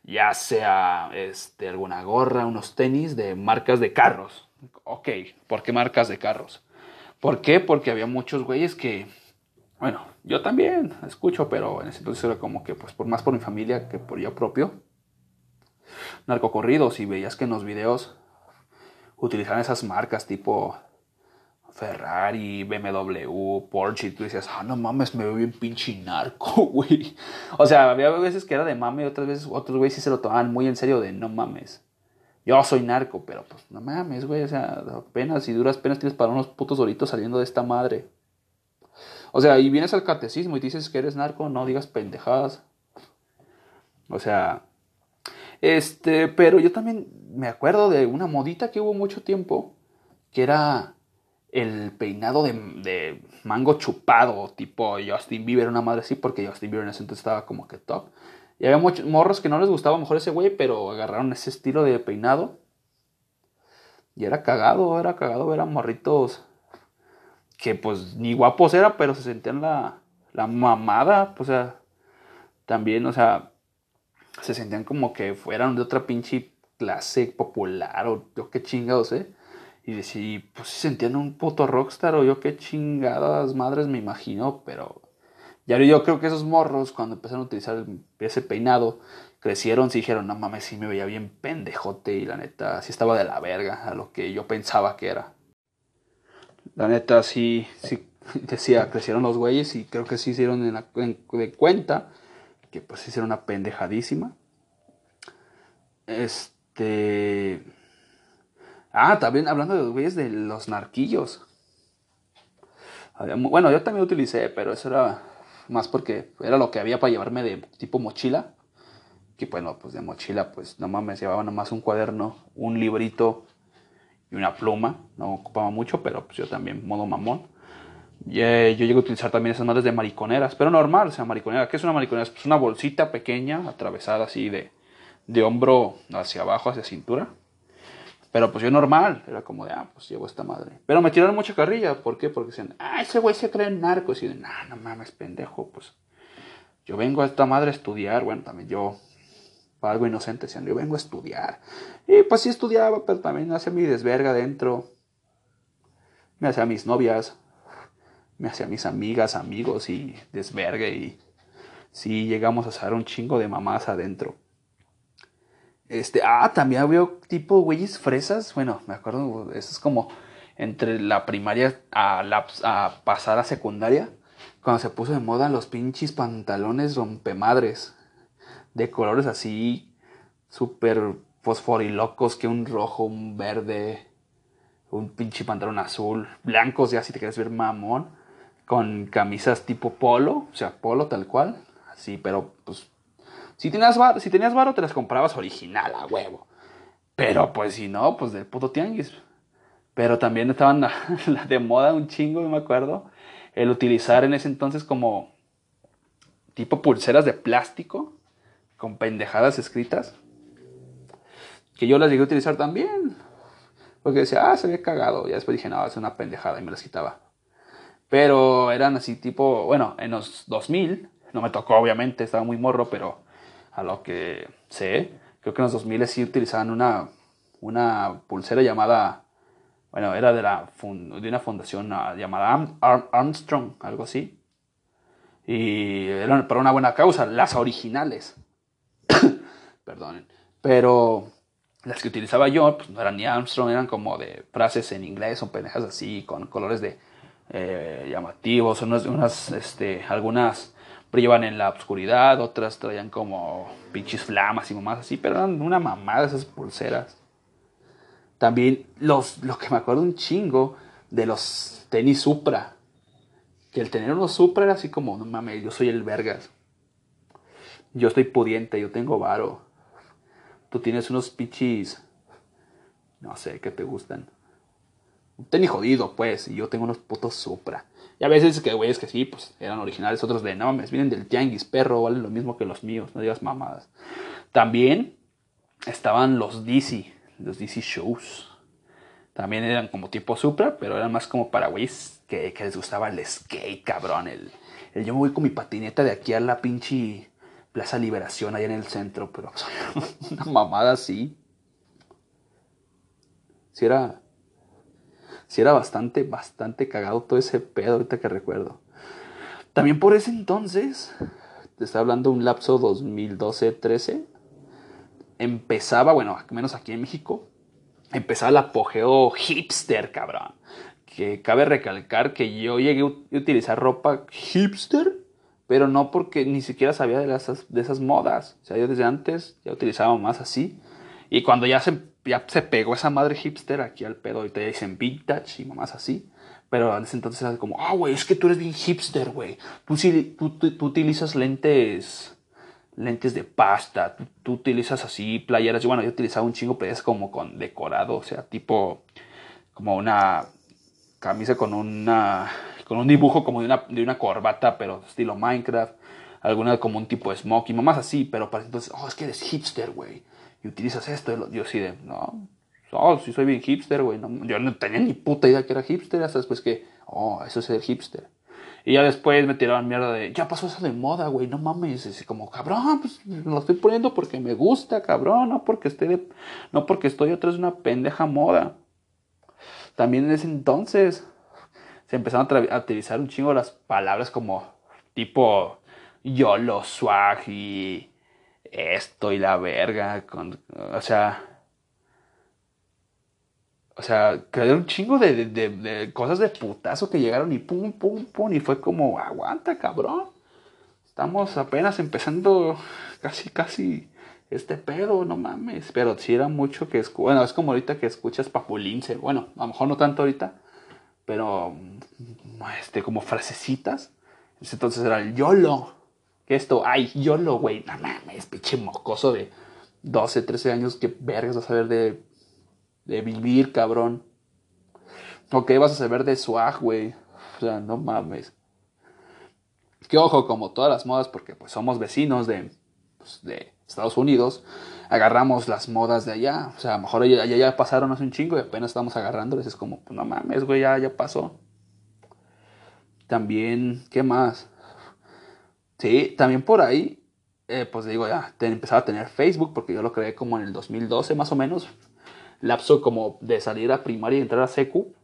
ya sea este, alguna gorra, unos tenis de marcas de carros. Ok, ¿por qué marcas de carros? ¿Por qué? Porque había muchos güeyes que, bueno, yo también escucho, pero en ese entonces era como que, pues, por más por mi familia que por yo propio, narcocorridos y veías que en los videos utilizaban esas marcas tipo Ferrari, BMW, Porsche, y tú decías, ah, no mames, me veo bien pinche narco, güey. O sea, había veces que era de mame y otras veces otros güeyes sí se lo tomaban muy en serio de no mames yo soy narco, pero pues no mames, güey, o sea, apenas y duras penas tienes para unos putos doritos saliendo de esta madre. O sea, y vienes al catecismo y dices que eres narco, no digas pendejadas. O sea, este, pero yo también me acuerdo de una modita que hubo mucho tiempo, que era el peinado de, de mango chupado, tipo Justin Bieber, una madre así, porque Justin Bieber en ese entonces estaba como que top. Y había muchos morros que no les gustaba mejor ese güey, pero agarraron ese estilo de peinado. Y era cagado, era cagado ver a morritos que pues ni guapos era, pero se sentían la, la mamada, o sea, también, o sea, se sentían como que fueran de otra pinche clase popular o yo qué chingados, ¿eh? Y decía, pues se sentían un puto rockstar o yo qué chingadas madres me imagino, pero y ahora yo creo que esos morros, cuando empezaron a utilizar ese peinado, crecieron, se dijeron, no mames, sí me veía bien pendejote y la neta, sí estaba de la verga a lo que yo pensaba que era. La neta, sí, sí, decía, crecieron los güeyes y creo que sí hicieron de cuenta que pues hicieron una pendejadísima. Este... Ah, también hablando de los güeyes de los narquillos. Bueno, yo también utilicé, pero eso era más porque era lo que había para llevarme de tipo mochila. Que bueno, pues de mochila, pues no mames, llevaba nomás un cuaderno, un librito y una pluma. No ocupaba mucho, pero pues yo también, modo mamón. Eh, yo llego a utilizar también esas madres de mariconeras, pero normal, o sea, mariconera. ¿Qué es una mariconera? Es pues una bolsita pequeña, atravesada así de, de hombro hacia abajo, hacia cintura. Pero pues yo normal, era como de, ah, pues llevo esta madre. Pero me tiraron mucha carrilla, ¿por qué? Porque decían, ah, ese güey se cree en narcos. Y yo, no, no mames, pendejo, pues yo vengo a esta madre a estudiar, bueno, también yo, algo inocente, decían, yo vengo a estudiar. Y pues sí estudiaba, pero también hacía mi desverga dentro. Me hacía mis novias, me hacía mis amigas, amigos y desvergue y sí llegamos a hacer un chingo de mamás adentro. Este, ah, también había tipo güeyes fresas. Bueno, me acuerdo, eso es como entre la primaria a, la, a pasar a secundaria. Cuando se puso de moda los pinches pantalones rompemadres. De colores así, súper fosforilocos, que un rojo, un verde, un pinche pantalón azul, blancos ya si te quieres ver mamón, con camisas tipo polo, o sea, polo tal cual, así, pero pues si tenías, bar, si tenías varo, te las comprabas original, a huevo. Pero pues si no, pues del puto tianguis. Pero también estaban de moda un chingo, me acuerdo. El utilizar en ese entonces como tipo pulseras de plástico con pendejadas escritas. Que yo las llegué a utilizar también. Porque decía, ah, se ve cagado. Y después dije, no, es una pendejada y me las quitaba. Pero eran así tipo, bueno, en los 2000, no me tocó obviamente, estaba muy morro, pero a lo que sé, creo que en los 2000 sí utilizaban una, una pulsera llamada, bueno, era de, la de una fundación ah, llamada Armstrong, algo así. Y eran para una buena causa, las originales. Perdonen. Pero las que utilizaba yo, pues no eran ni Armstrong, eran como de frases en inglés o pendejas así, con colores de eh, llamativos, unas, unas este, algunas brillaban en la oscuridad, otras traían como pinches flamas y mamás así, pero eran una mamada esas pulseras. También los, lo que me acuerdo un chingo de los tenis Supra. Que el tener unos Supra era así como, no mames, yo soy el vergas. Yo estoy pudiente, yo tengo varo. Tú tienes unos pinches, no sé, que te gustan. Un tenis jodido, pues, y yo tengo unos putos Supra. Y a veces que güeyes que sí, pues eran originales, otros de no mames, vienen del tianguis, perro, valen lo mismo que los míos, no digas mamadas. También estaban los DC, los DC shows. También eran como tipo Supra, pero eran más como para güeyes que, les gustaba el skate, cabrón. El, el, yo me voy con mi patineta de aquí a la pinche Plaza Liberación, allá en el centro, pero una mamada así. Si era si era bastante, bastante cagado todo ese pedo ahorita que recuerdo. También por ese entonces, te está hablando un lapso 2012-13, empezaba, bueno, menos aquí en México, empezaba el apogeo hipster, cabrón. Que cabe recalcar que yo llegué a utilizar ropa hipster, pero no porque ni siquiera sabía de, esas, de esas modas. O sea, yo desde antes ya utilizaba más así. Y cuando ya se ya se pegó esa madre hipster aquí al pedo. y te dicen vintage y mamás así. Pero ese entonces era como, ah, güey, es que tú eres bien hipster, güey. Tú, tú, utilizas lentes lentes de pasta, tú, utilizas así playeras, bueno, yo utilizaba un chingo playeras como con decorado, o sea, tipo como una camisa con una con un dibujo como de una, de una corbata, pero estilo Minecraft, alguna como un tipo de smoking, mamás así, pero para entonces, oh, es que eres hipster, güey y utilizas esto. Yo sí de, no, oh, sí soy bien hipster, güey. yo no tenía ni puta idea que era hipster hasta después que, oh, eso es ser hipster. Y ya después me tiraron mierda de, ya pasó eso de moda, güey, no mames. Es como, cabrón, pues lo estoy poniendo porque me gusta, cabrón, no porque esté, no porque estoy atrás de una pendeja moda. También en ese entonces se empezaron a, utilizar un chingo las palabras como tipo YOLO, swag y esto y la verga, con, o sea, o sea, creó un chingo de, de, de, cosas de putazo que llegaron y pum, pum, pum, y fue como, aguanta, cabrón. Estamos apenas empezando casi, casi este pedo, no mames. Pero sí era mucho que, bueno, es como ahorita que escuchas papulince, bueno, a lo mejor no tanto ahorita, pero, este, como frasecitas. Entonces era el YOLO, que esto, ay, yo lo, güey, no mames, pinche mocoso de 12, 13 años, que vergas vas a saber de, de vivir, cabrón. O qué vas a saber de swag, güey. O sea, no mames. Que ojo, como todas las modas, porque pues somos vecinos de, pues, de Estados Unidos, agarramos las modas de allá. O sea, a lo mejor allá ya pasaron hace un chingo y apenas estamos agarrándoles. Es como, pues no mames, güey, ya, ya pasó. También, ¿qué más? Sí, también por ahí, eh, pues digo, ya, empezaba a tener Facebook, porque yo lo creé como en el 2012 más o menos. Lapso como de salir a primaria y entrar a secu.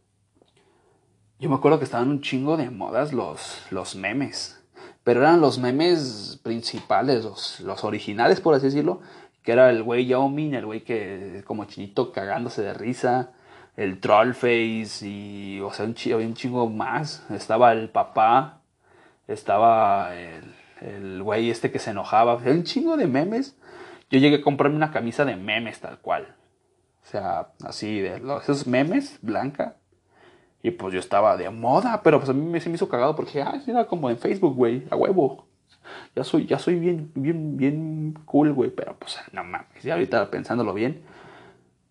Yo me acuerdo que estaban un chingo de modas los, los memes. Pero eran los memes principales, los, los originales, por así decirlo. Que era el güey Yao Ming, el güey que como chinito cagándose de risa. El Trollface y, o sea, un chingo, un chingo más. Estaba el papá. Estaba el, el güey este que se enojaba. un chingo de memes. Yo llegué a comprarme una camisa de memes tal cual. O sea, así de los, esos memes, blanca. Y pues yo estaba de moda, pero pues a mí me, se me hizo cagado porque, ah, era como en Facebook, güey, a huevo. Ya soy, ya soy bien, bien, bien cool, güey, pero pues no mames, ya ahorita pensándolo bien.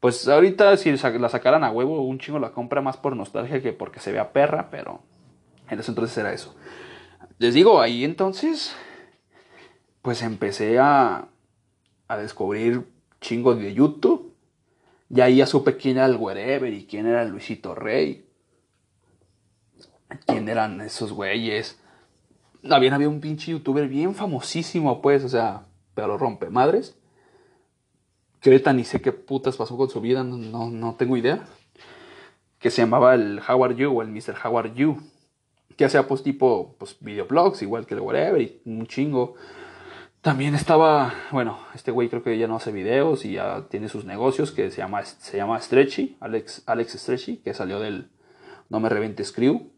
Pues ahorita si la sacaran a huevo, un chingo la compra más por nostalgia que porque se vea perra, pero en ese entonces era eso. Les digo, ahí entonces, pues empecé a, a descubrir chingos de YouTube. Y ahí ya supe quién era el Wherever y quién era Luisito Rey quién eran esos güeyes. Había, había un pinche youtuber bien famosísimo, pues, o sea, pero rompe madres. Ahorita ni sé qué putas pasó con su vida, no, no, tengo idea. Que se llamaba el Howard You o el Mr. Howard You. Que hacía pues tipo pues, videoblogs, igual que el whatever, y un chingo. También estaba, bueno, este güey creo que ya no hace videos y ya tiene sus negocios que se llama, se llama Stretchy, Alex, Alex Stretchy, que salió del No Me Reventes Crew.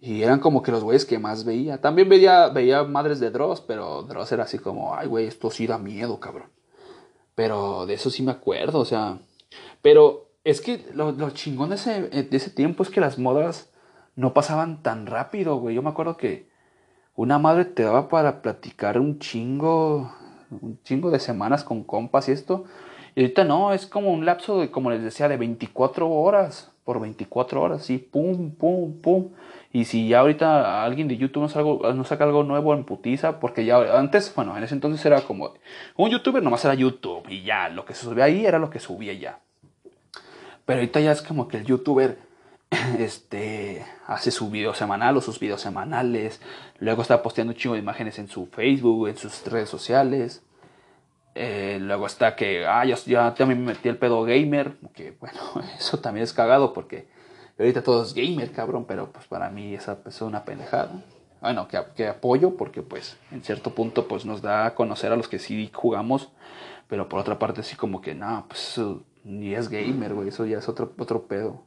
Y eran como que los güeyes que más veía. También veía, veía madres de Dross, pero Dross era así como, ay, güey, esto sí da miedo, cabrón. Pero de eso sí me acuerdo, o sea. Pero es que lo, lo chingón de ese, de ese tiempo es que las modas no pasaban tan rápido, güey. Yo me acuerdo que una madre te daba para platicar un chingo, un chingo de semanas con compas y esto. Y ahorita no, es como un lapso de, como les decía, de 24 horas por 24 horas, y pum, pum, pum. Y si ya ahorita alguien de YouTube nos, saca algo nuevo en putiza, porque ya antes, bueno, en ese entonces era como un youtuber nomás era YouTube y ya, lo que se subía ahí era lo que subía ya. Pero ahorita ya es como que el youtuber este, hace su video semanal o sus videos semanales, luego está posteando un chingo de imágenes en su Facebook, en sus redes sociales. Eh, luego está que, ah, ya, ya también me metí el pedo gamer, que bueno, eso también es cagado porque ahorita todo es gamer, cabrón, pero pues para mí esa es una pendejada. Bueno, que, que, apoyo porque pues en cierto punto pues nos da a conocer a los que sí jugamos, pero por otra parte sí como que no, pues ni es gamer, güey, eso ya es otro, otro pedo.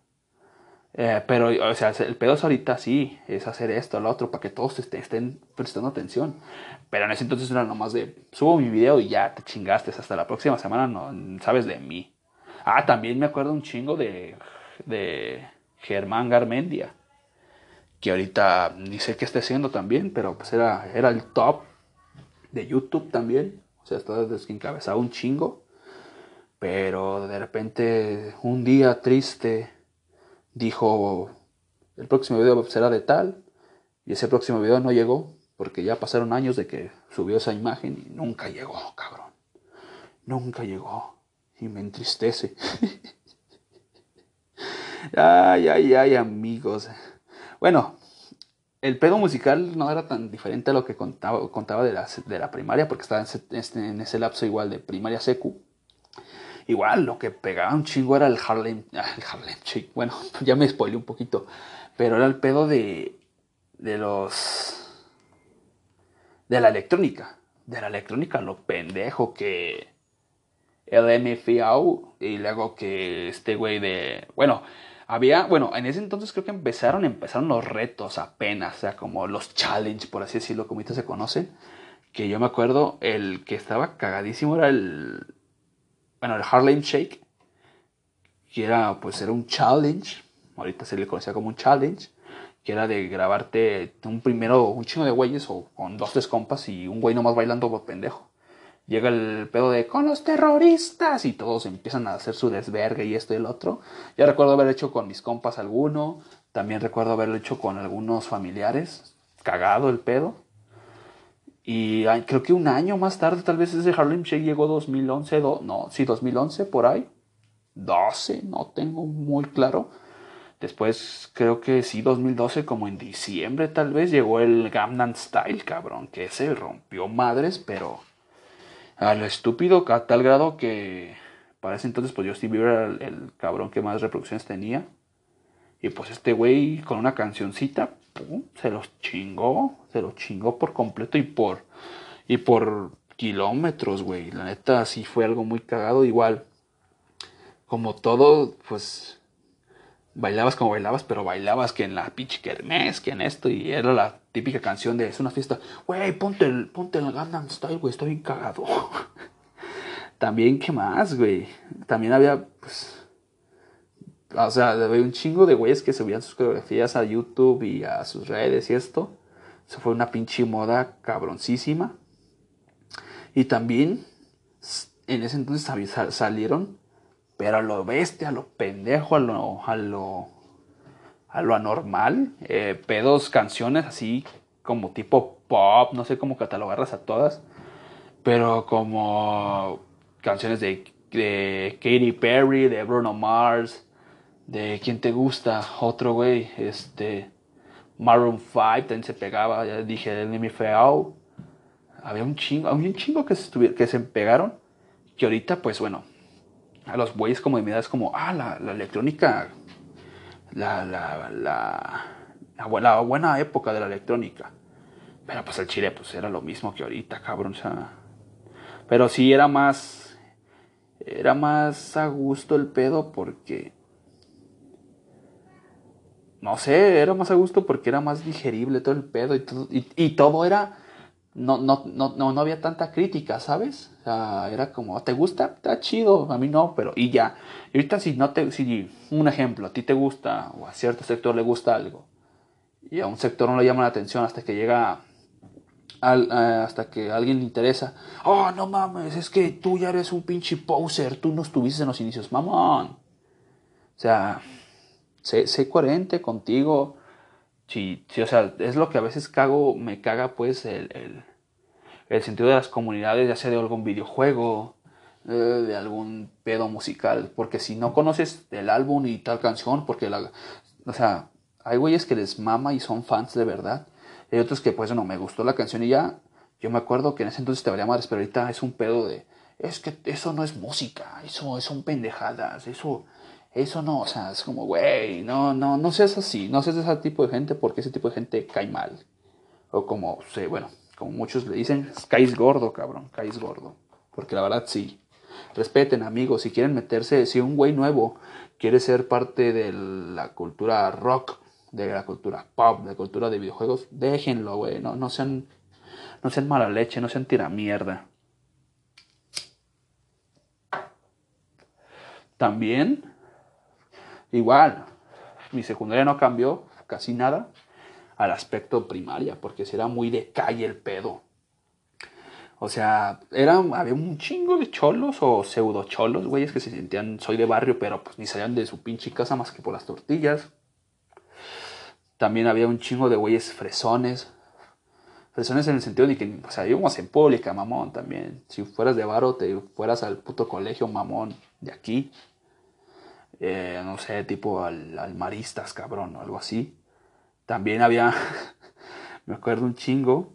Eh, pero, o sea, el pedo es ahorita sí, es hacer esto, lo otro, para que todos estén, estén prestando atención. Pero en ese entonces era nomás de, subo mi video y ya te chingaste, hasta la próxima semana no sabes de mí. Ah, también me acuerdo un chingo de, de Germán Garmendia, que ahorita ni sé qué está haciendo también, pero pues era, era el top de YouTube también. O sea, estaba encabezaba un chingo. Pero de repente, un día triste, dijo, el próximo video será de tal. Y ese próximo video no llegó, porque ya pasaron años de que subió esa imagen y nunca llegó, cabrón. Nunca llegó. Y me entristece. Ay, ay, ay, amigos. Bueno, el pedo musical no era tan diferente a lo que contaba, contaba de, la, de la primaria, porque estaba en ese, en ese lapso igual de primaria secu. Igual, lo que pegaba un chingo era el Harlem, ah, el Harlem Shake. Bueno, ya me spoilé un poquito, pero era el pedo de, de los... de la electrónica. De la electrónica, lo pendejo que el MFAO y luego que este güey de... Bueno, había, bueno, en ese entonces creo que empezaron, empezaron los retos apenas, o sea, como los challenge, por así decirlo, como ahorita se conocen. Que yo me acuerdo, el que estaba cagadísimo era el, bueno, el Harlem Shake, que era, pues era un challenge, ahorita se le conocía como un challenge, que era de grabarte un primero, un chino de güeyes o con dos, tres compas y un güey nomás bailando por pendejo llega el pedo de con los terroristas y todos empiezan a hacer su desvergue y esto y el otro. Ya recuerdo haber hecho con mis compas alguno, también recuerdo haberlo hecho con algunos familiares, cagado el pedo. Y creo que un año más tarde, tal vez ese Harlem Shake llegó 2011, no, sí, 2011, por ahí. 12, no tengo muy claro. Después creo que sí, 2012, como en diciembre tal vez, llegó el Gamnan Style, cabrón, que ese rompió madres, pero a lo estúpido, a tal grado que para ese entonces pues Justin Bieber era el, el cabrón que más reproducciones tenía. Y pues este güey con una cancioncita, se los chingó, se los chingó por completo y por, y por kilómetros, güey. La neta sí fue algo muy cagado, igual. Como todo, pues bailabas como bailabas, pero bailabas que en la pinche kermés, que en esto, y era la típica canción de es una fiesta, güey, ponte el, ponte el Gangnam Style, güey, estoy bien cagado. También, ¿qué más, güey? También había, pues, o sea, había un chingo de güeyes que subían sus coreografías a YouTube y a sus redes y esto. Eso fue una pinche moda cabroncísima. Y también, en ese entonces salieron, pero a lo bestia, a lo pendejo, a lo, a lo, a lo anormal. Eh, pedos, canciones así como tipo pop, no sé cómo catalogarlas a todas. Pero como canciones de, de Katy Perry, de Bruno Mars, de quién te gusta, otro güey, este, Maroon 5 también se pegaba, ya dije, el Feao. Había un chingo, había un chingo que se, que se pegaron, que ahorita, pues bueno, a los güeyes como de mi edad es como, ah, la, la electrónica, la, la, la, la, buena época de la electrónica. Pero pues el chile, pues era lo mismo que ahorita, cabrón, o sea. Pero sí era más, era más a gusto el pedo porque no sé, era más a gusto porque era más digerible todo el pedo y todo, y, todo era, no, no, no, no, había tanta crítica, ¿sabes? O sea, era como, ¿te gusta? Está chido, a mí no, pero y ya. Y ahorita si no te, si un ejemplo, a ti te gusta o a cierto sector le gusta algo y a un sector no le llama la atención hasta que llega al, hasta que a alguien le interesa. Oh, no mames, es que tú ya eres un pinche poser, tú no estuviste en los inicios, mamón. O sea, sé, coherente contigo. Sí, sí, o sea, es lo que a veces cago, me caga pues el, el, sentido de las comunidades, ya sea de algún videojuego, eh, de algún pedo musical, porque si no conoces el álbum y tal canción, porque la, o sea, hay güeyes que les mama y son fans de verdad, hay otros que pues no, me gustó la canción y ya, yo me acuerdo que en ese entonces te valía madres, pero ahorita es un pedo de, es que eso no es música, eso son pendejadas, eso eso no, o sea, es como, güey, no, no, no seas así, no seas ese tipo de gente porque ese tipo de gente cae mal. O como, sé, bueno, como muchos le dicen, caes gordo, cabrón, caes gordo. Porque la verdad sí. Respeten, amigos, si quieren meterse, si un güey nuevo quiere ser parte de la cultura rock, de la cultura pop, de la cultura de videojuegos, déjenlo, güey, no, no sean, no sean mala leche, no sean tiramierda. También Igual, mi secundaria no cambió casi nada al aspecto primaria, porque era muy de calle el pedo. O sea, era, había un chingo de cholos o pseudo cholos, güeyes, que se sentían, soy de barrio, pero pues ni salían de su pinche casa más que por las tortillas. También había un chingo de güeyes fresones. Fresones en el sentido de que, o sea, íbamos en pública, mamón, también. Si fueras de barro, te fueras al puto colegio, mamón, de aquí. Eh, no sé, tipo al, maristas, cabrón, o algo así. También había, me acuerdo un chingo,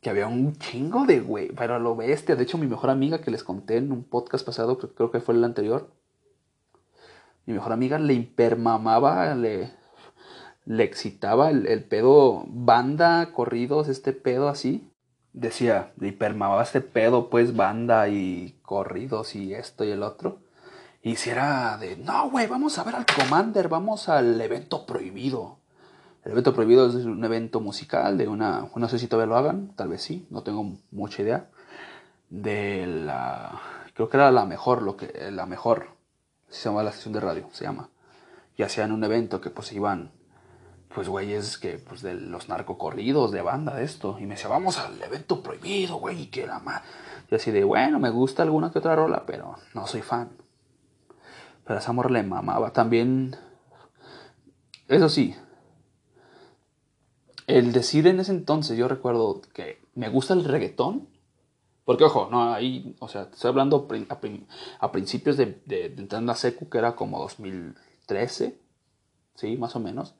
que había un chingo de güey, pero lo bestia. De hecho, mi mejor amiga que les conté en un podcast pasado, creo que fue el anterior, mi mejor amiga le hipermamaba, le, le excitaba el, el pedo banda, corridos, este pedo así. Decía, le hipermamaba este pedo, pues banda y corridos y esto y el otro. Y si era de, no, güey, vamos a ver al Commander, vamos al evento prohibido. El evento prohibido es un evento musical de una, no sé si todavía lo hagan, tal vez sí, no tengo mucha idea. De la, creo que era la mejor, lo que, la mejor, se llama la sesión de radio, se llama. Y hacían un evento que pues iban, pues güeyes que, pues de los narcocorridos, de banda, de esto. Y me decía, vamos al evento prohibido, güey, que la más. Y así de, bueno, me gusta alguna que otra rola, pero no soy fan. Pero a esa amor le mamaba. También, eso sí, el decir en ese entonces, yo recuerdo que me gusta el reggaetón. Porque, ojo, no, ahí, o sea, estoy hablando a, principios de, de, de entrar en la secu, que era como 2013, sí, más o menos.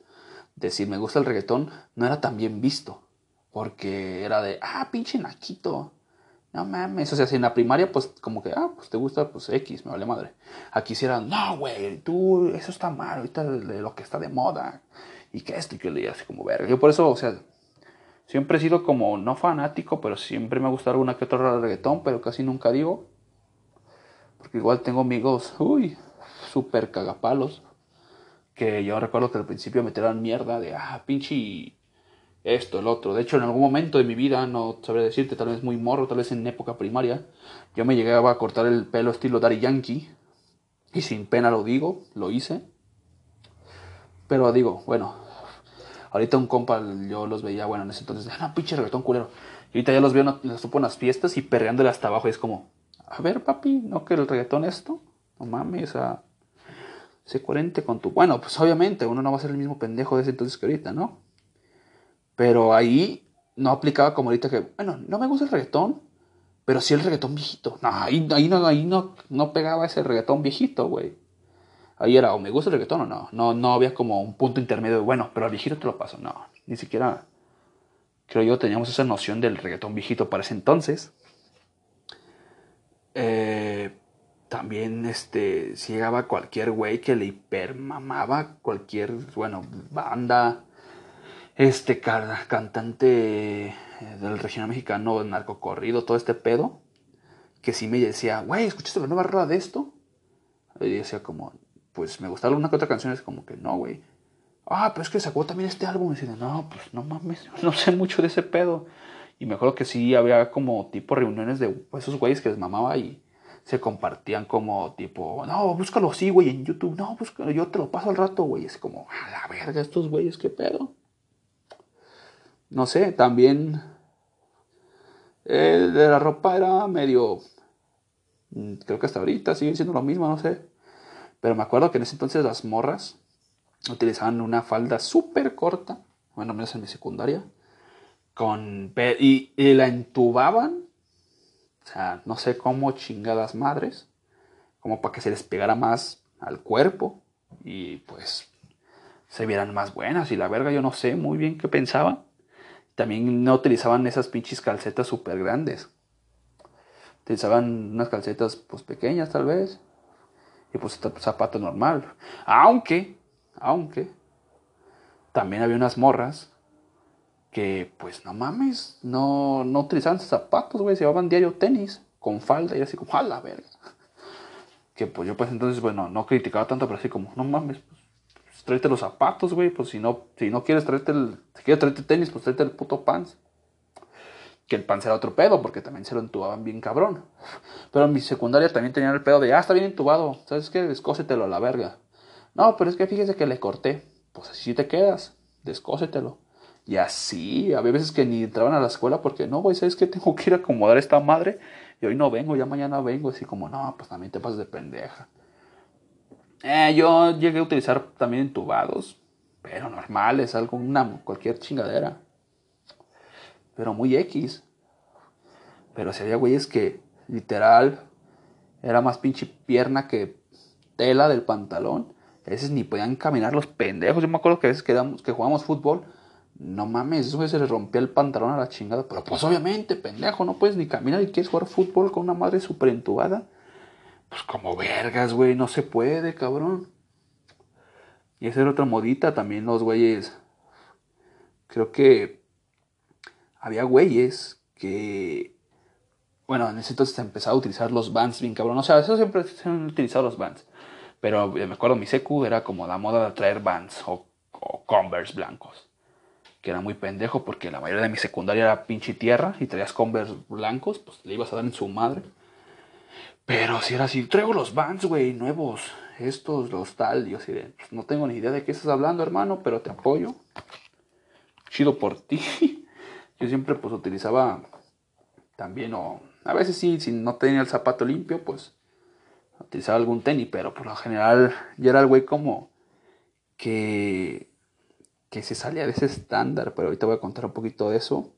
Decir, me gusta el reggaetón, no era tan bien visto. Porque era de, ah, pinche naquito. No mames, o sea, si en la primaria, pues como que, ah, pues te gusta, pues X, me vale madre. Aquí si no, güey, tú, eso está mal, ahorita de lo que está de moda. Y que esto y que le así como verga. Yo por eso, o sea, siempre he sido como, no fanático, pero siempre me ha gustado alguna que otra reggaetón, pero casi nunca digo. Porque igual tengo amigos, uy, súper cagapalos. Que yo recuerdo que al principio me tiraban mierda de, ah, pinche esto, el otro. De hecho, en algún momento de mi vida, no sabré decirte, tal vez muy morro, tal vez en época primaria, yo me llegaba a cortar el pelo estilo Daddy Yankee. Y sin pena lo digo, lo hice. Pero digo, bueno, ahorita un compa, yo los veía, bueno, en ese entonces, ah, no, pinche reggaetón culero. Y ahorita ya los veo, los supo en las fiestas y perreándole hasta abajo. Y es como, a ver, papi, ¿no que el reggaetón esto? No mames, a sé coherente con tu... Bueno, pues obviamente uno no va a ser el mismo pendejo de ese entonces que ahorita, ¿no? Pero ahí no aplicaba como ahorita que, bueno, no me gusta el reggaetón, pero sí el reggaetón viejito. No, ahí, ahí, no, ahí no, no pegaba ese reggaetón viejito, güey. Ahí era o me gusta el reggaetón o no. No, no había como un punto intermedio de, bueno, pero al viejito te lo paso. No, ni siquiera, creo yo, teníamos esa noción del reggaetón viejito para ese entonces. Eh, también este, si llegaba cualquier güey que le hipermamaba cualquier, bueno, banda este cantante eh, del regional mexicano, narcocorrido, todo este pedo, que sí me decía, güey, ¿escuchaste la nueva rola de esto? Y decía como, pues me gustaba una que otra canción, es como que no, güey. Ah, pero es que sacó también este álbum. Y decía, no, pues no mames, no sé mucho de ese pedo. Y me acuerdo que sí había como tipo reuniones de esos güeyes que les mamaba y se compartían como tipo, no, búscalo así, güey, en YouTube. No, búscalo, yo te lo paso al rato, güey. Es como, a la verga, estos güeyes, qué pedo no sé, también el de la ropa era medio, mm, creo que hasta ahorita sigue siendo lo mismo, no sé. Pero me acuerdo que en ese entonces las morras utilizaban una falda súper corta, bueno, menos en mi secundaria, con, y, y la entubaban, o sea, no sé cómo chingadas madres, como para que se les pegara más al cuerpo y pues se vieran más buenas y la verga yo no sé muy bien qué pensaba también no utilizaban esas pinches calcetas súper grandes. Utilizaban unas calcetas pues pequeñas tal vez. Y pues zapato normal. Aunque, aunque, también había unas morras que pues no mames, no, no utilizaban zapatos, güey, se llevaban diario tenis con falda y así como, a la verga. Que pues yo pues entonces, bueno, no criticaba tanto, pero así como, no mames, pues tráete los zapatos, güey. Pues si no, si no quieres traerte el. Si quieres traerte tenis, pues tráete el puto pants. Que el pants era otro pedo, porque también se lo entubaban bien cabrón. Pero en mi secundaria también tenían el pedo de, ah, está bien entubado. ¿Sabes qué? Descósetelo a la verga. No, pero es que fíjese que le corté. Pues así te quedas. Descósetelo. Y así, había veces que ni entraban a la escuela porque no, güey, ¿sabes qué? Tengo que ir a acomodar esta madre. Y hoy no vengo, ya mañana vengo. Así como, no, pues también te pasas de pendeja. Eh, yo llegué a utilizar también entubados, pero normales, algo, una, cualquier chingadera. Pero muy X. Pero si había güeyes que literal era más pinche pierna que tela del pantalón. A veces ni podían caminar los pendejos. Yo me acuerdo que a veces que, que jugábamos fútbol. No mames, eso se les rompía el pantalón a la chingada. Pero pues obviamente, pendejo, no puedes ni caminar y quieres jugar fútbol con una madre súper entubada. Pues como vergas, güey, no se puede, cabrón. Y esa era otra modita también, los güeyes. Creo que había güeyes que. Bueno, en ese entonces se empezaba a utilizar los bands bien cabrón. O sea, eso siempre se han utilizado los bands. Pero me acuerdo, mi secu era como la moda de traer bands o, o Converse blancos. Que era muy pendejo porque la mayoría de mi secundaria era pinche tierra y traías Converse blancos, pues le ibas a dar en su madre. Pero si era así, traigo los bands, güey, nuevos, estos, los tal, yo así de, pues, no tengo ni idea de qué estás hablando, hermano, pero te apoyo. Chido por ti. Yo siempre pues utilizaba también, o a veces sí, si no tenía el zapato limpio, pues utilizaba algún tenis, pero por lo general yo era el güey como que, que se salía de ese estándar, pero ahorita voy a contar un poquito de eso.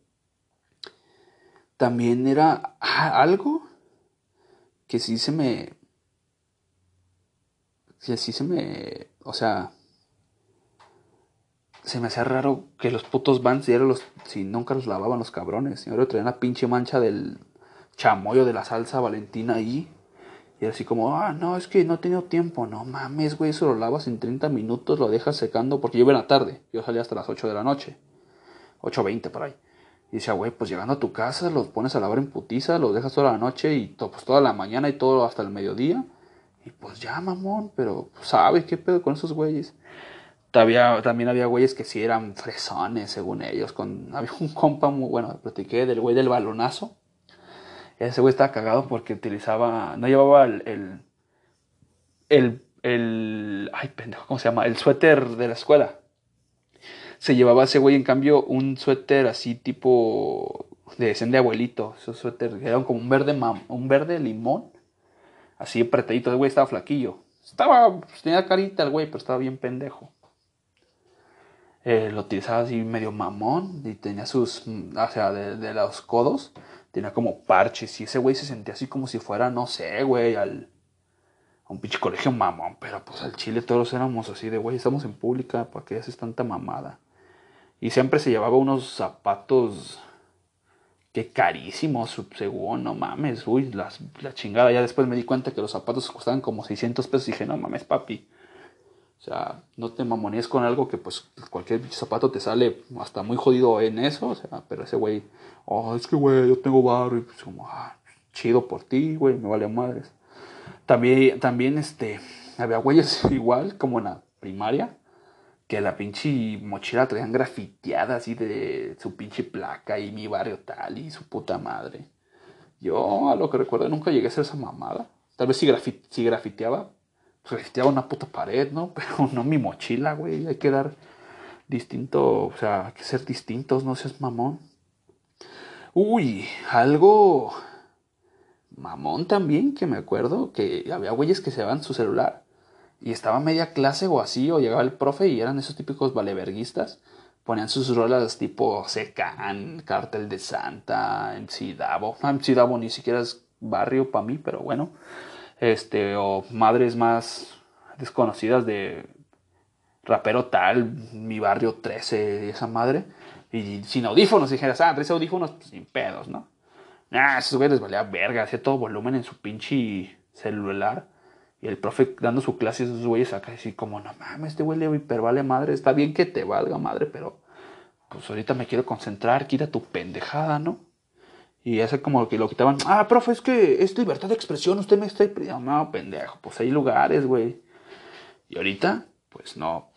también era ah, algo que sí se me... Que sí se me... O sea... Se me hacía raro que los putos Vans los... Si nunca los lavaban los cabrones. Y ahora traían una pinche mancha del chamoyo de la salsa valentina ahí. Y así como, ah, no, es que no he tenido tiempo. No mames, güey, eso lo lavas en 30 minutos, lo dejas secando. Porque yo iba en la tarde. Yo salía hasta las 8 de la noche. 8.20 por ahí. Y decía, güey, pues llegando a tu casa, los pones a lavar en putiza, los dejas toda la noche y pues toda la mañana y todo hasta el mediodía. Y pues ya, mamón, pero pues, ¿sabes qué pedo con esos güeyes? Todavía, también había güeyes que sí eran fresones, según ellos. Con, había un compa muy bueno, platiqué del güey del balonazo. Ese güey estaba cagado porque utilizaba, no llevaba el, el, el, el, ay pendejo, ¿cómo se llama? El suéter de la escuela se llevaba ese güey, en cambio, un suéter así tipo de de abuelito. Esos suéter eran como un verde, un verde limón. Así apretadito. El güey estaba flaquillo. Estaba, pues, tenía carita el güey, pero estaba bien pendejo. Eh, lo utilizaba así medio mamón y tenía sus, o sea, de, los codos, tenía como parches y ese güey se sentía así como si fuera, no sé, güey, al, a un pinche colegio mamón, pero pues al chile todos éramos así de, güey, estamos en pública, ¿para qué haces tanta mamada? Y siempre se llevaba unos zapatos que carísimos, según, no mames, uy, la chingada. Ya después me di cuenta que los zapatos costaban como 600 pesos y dije, no mames, papi. O sea, no te mamoníes con algo que pues cualquier zapato te sale hasta muy jodido en eso. O sea, pero ese güey, oh, es que güey, yo tengo barro y pues como, ah, chido por ti, güey, me vale madres. También, también, este, había güeyes igual como en la primaria que la pinche mochila traían grafiteada así de su pinche placa y mi barrio tal y su puta madre. Yo, a lo que recuerdo, nunca llegué a ser esa mamada. Tal vez si, si grafiteaba, grafiteaba una puta pared, ¿no? Pero no mi mochila, güey. Hay que dar distinto, o sea, hay que ser distintos, no seas mamón. Uy, algo mamón también que me acuerdo que había güeyes que se daban su celular y estaba media clase o así, o llegaba el profe y eran esos típicos valeverguistas. Ponían sus rolas tipo Secan, Cartel de Santa, MC Davo. MC Davo ni siquiera es barrio para mí, pero bueno. Este, o madres más desconocidas de rapero tal, mi barrio 13, esa madre. Y sin audífonos, dijeras, ah, tres audífonos, pues, sin pedos, ¿no? Ah, esos güeyes les valía verga, hacía todo volumen en su pinche celular. Y el profe dando su clase, esos güeyes acá, así como, no mames, este güey le hipervale madre, está bien que te valga madre, pero pues ahorita me quiero concentrar, quita tu pendejada, ¿no? Y hace como que lo quitaban, ah, profe, es que es libertad de expresión, usted me está pidiendo, no, pendejo, pues hay lugares, güey. Y ahorita, pues no,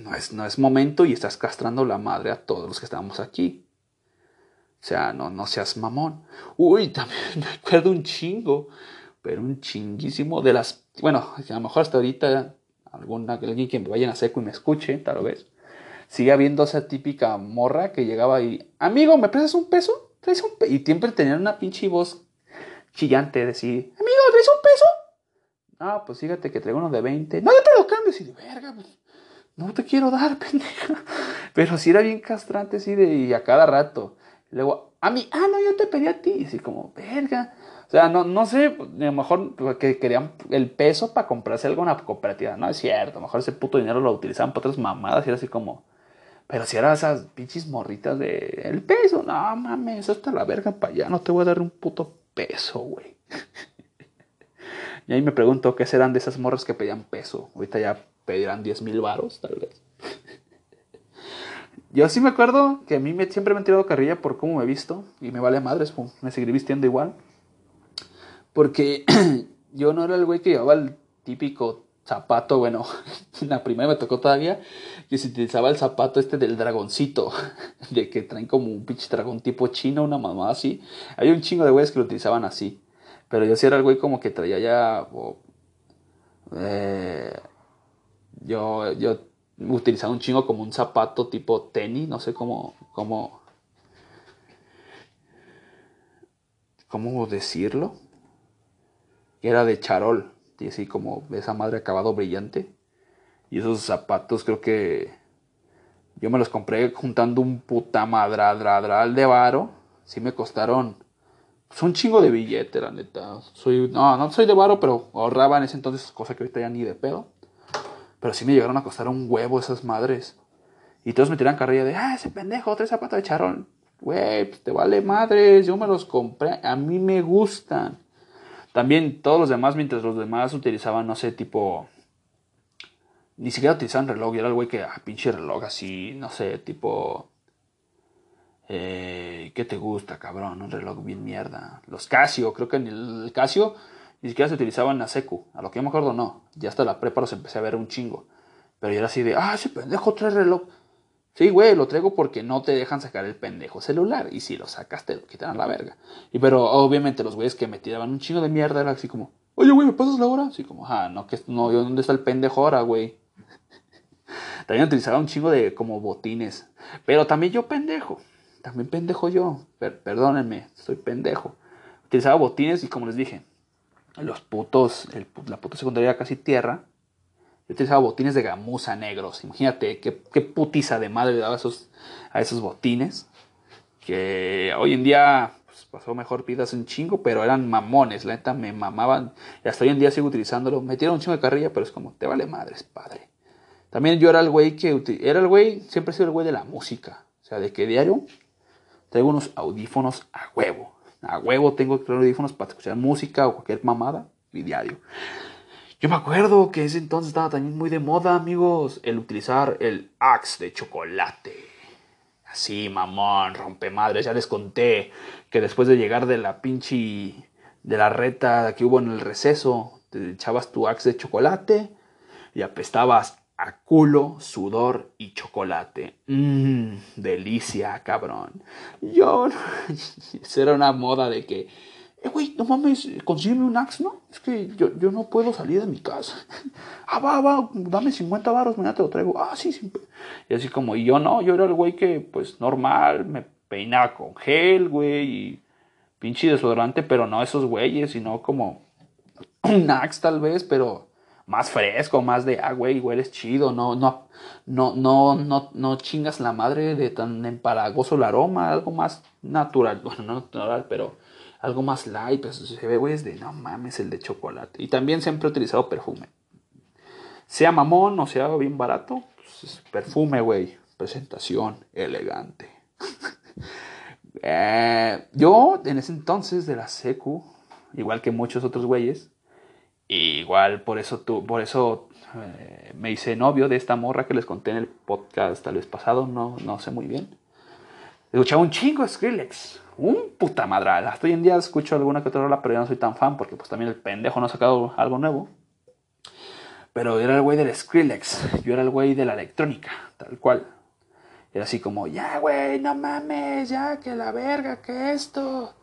no es, no es momento y estás castrando la madre a todos los que estamos aquí. O sea, no, no seas mamón. Uy, también me acuerdo un chingo pero un chinguísimo de las, bueno, a lo mejor hasta ahorita alguna, alguien que me vaya a seco y me escuche, tal vez, sigue habiendo esa típica morra que llegaba y, amigo, ¿me prestas un peso? ¿Traes un? Y siempre tenían una pinche voz chillante, decir, amigo, ¿traes un peso? No, pues fíjate que traigo uno de 20. No, yo te lo cambio. Y de verga, pues, no te quiero dar, pendeja. Pero sí era bien castrante, sí, de, y a cada rato. luego, a mí, ah, no, yo te pedí a ti. Y así como, verga. O sea, no, no sé, a lo mejor que querían el peso para comprarse algo en la cooperativa. No es cierto, a lo mejor ese puto dinero lo utilizaban para otras mamadas y era así como. Pero si eran esas pinches morritas de. El peso, no mames, eso está la verga para allá, no te voy a dar un puto peso, güey. y ahí me pregunto qué serán de esas morras que pedían peso. Ahorita ya pedirán 10 mil varos, tal vez. Yo sí me acuerdo que a mí me, siempre me han tirado carrilla por cómo me he visto y me vale madres, me seguiré vistiendo igual. Porque yo no era el güey que llevaba el típico zapato, bueno, en la primera me tocó todavía que se utilizaba el zapato este del dragoncito, de que traen como un pinche dragón tipo chino, una mamada así. Hay un chingo de güeyes que lo utilizaban así, pero yo sí era el güey como que traía ya... eh, yo, yo utilizaba un chingo como un zapato tipo tenis, no sé cómo, cómo, cómo decirlo era de charol, y así como esa madre acabado brillante. Y esos zapatos creo que yo me los compré juntando un puta madradradral de varo. sí me costaron pues, un chingo de billete, la neta. Soy, no, no soy de varo, pero ahorraba en ese entonces, cosa que ahorita ya ni de pedo. Pero sí me llegaron a costar un huevo esas madres. Y todos me tiran carrilla de, ah, ese pendejo, tres zapatos de charrón. Güey, pues te vale madres, yo me los compré, a mí me gustan. También todos los demás, mientras los demás utilizaban, no sé, tipo... Ni siquiera utilizaban reloj, y era el güey que, ah, pinche reloj así, no sé, tipo... Eh, ¿Qué te gusta, cabrón? Un reloj bien mierda. Los Casio, creo que en el Casio ni siquiera se utilizaban a secu. A lo que yo me acuerdo, no. Ya hasta la prepa los empecé a ver un chingo. Pero yo era así de, ah, ese pendejo trae reloj. Sí, güey, lo traigo porque no te dejan sacar el pendejo celular. Y si lo sacas, te lo quitan la verga. Y pero obviamente los güeyes que me tiraban un chingo de mierda era así como, oye, güey, ¿me pasas la hora? Así como, ah, no, que no, ¿dónde está el pendejo ahora, güey? también utilizaba un chingo de como botines. Pero también yo pendejo. También pendejo yo. perdónenme, soy pendejo. Utilizaba botines y como les dije, los putos, la puta secundaria casi tierra. Yo utilizaba botines de gamuza negros. Imagínate qué, putiza de madre daba esos, a esos botines. Que hoy en día pues, pasó mejor pidas un chingo, pero eran mamones. La neta me mamaban. Y hasta hoy en día sigo utilizándolo. Me tiraron un chingo de carrilla, pero es como, te vale madres, padre. También yo era el güey que. Era el güey, siempre he sido el güey de la música. O sea, de que diario Traigo unos audífonos a huevo. A huevo tengo que traer audífonos para escuchar música o cualquier mamada y diario. Yo me acuerdo que ese entonces estaba también muy de moda, amigos, el utilizar el Axe de chocolate. Así, mamón, rompe madres. Ya les conté que después de llegar de la pinche. de la reta que hubo en el receso, te echabas tu Axe de chocolate y apestabas a culo, sudor y chocolate. Mmm, delicia, cabrón. Yo, esa era una moda de que, eh, güey, no mames, consígueme un axe, ¿no? Es que yo, yo no puedo salir de mi casa. ah, va, va, dame 50 baros, mañana te lo traigo. Ah, sí, sí. Y así como, y yo no, yo era el güey que, pues, normal, me peinaba con gel, güey, y pinche desodorante, pero no esos güeyes, sino como un axe tal vez, pero más fresco, más de, ah, güey, hueles chido, no, no, no, no, no, no chingas la madre de tan empalagoso el aroma, algo más natural, bueno, no natural, pero algo más light, pues se ve, güey, es de, no mames, el de chocolate. Y también siempre he utilizado perfume. Sea mamón o sea bien barato, pues, perfume, güey, presentación elegante. Eh, yo, en ese entonces de la secu, igual que muchos otros güeyes, igual por eso, tú, por eso eh, me hice novio de esta morra que les conté en el podcast tal vez pasado, no, no sé muy bien. Escuchaba un chingo Skrillex, un puta madral. Hasta hoy en día escucho alguna que otra rola, pero no soy tan fan porque pues también el pendejo no ha sacado algo nuevo. Pero era el güey del Skrillex, yo era el güey de la electrónica, tal cual. Era así como, ya güey, no mames, ya que la verga, que esto.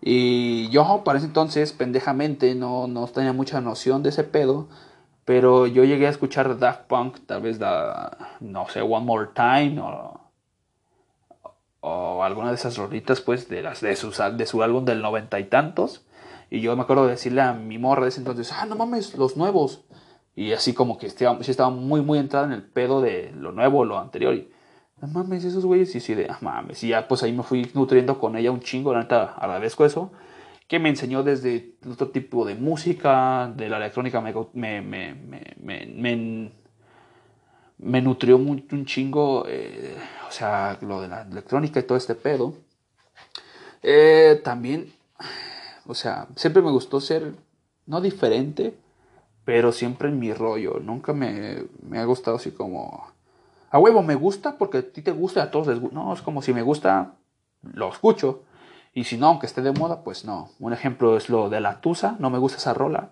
Y yo para ese entonces, pendejamente, no, no tenía mucha noción de ese pedo. Pero yo llegué a escuchar Daft Punk, tal vez, da, no sé, One More Time o, o alguna de esas rolitas, pues, de, las, de, sus, de su álbum del noventa y tantos. Y yo me acuerdo de decirle a mi morra de ese entonces, ah, no mames, los nuevos. Y así como que estaba, estaba muy, muy entrada en el pedo de lo nuevo, lo anterior. Y no mames, esos güeyes, y sí, de, ah, mames, y ya pues ahí me fui nutriendo con ella un chingo, la neta, agradezco eso, que me enseñó desde otro tipo de música, de la electrónica, me, me, me, me, me nutrió un chingo, eh, o sea, lo de la electrónica y todo este pedo. Eh, también, o sea, siempre me gustó ser, no diferente, pero siempre en mi rollo, nunca me, me ha gustado así como a huevo me gusta porque a ti te gusta y a todos les gusta. No, es como si me gusta, lo escucho. Y si no, aunque esté de moda, pues no. Un ejemplo es lo de la Tusa. No me gusta esa rola.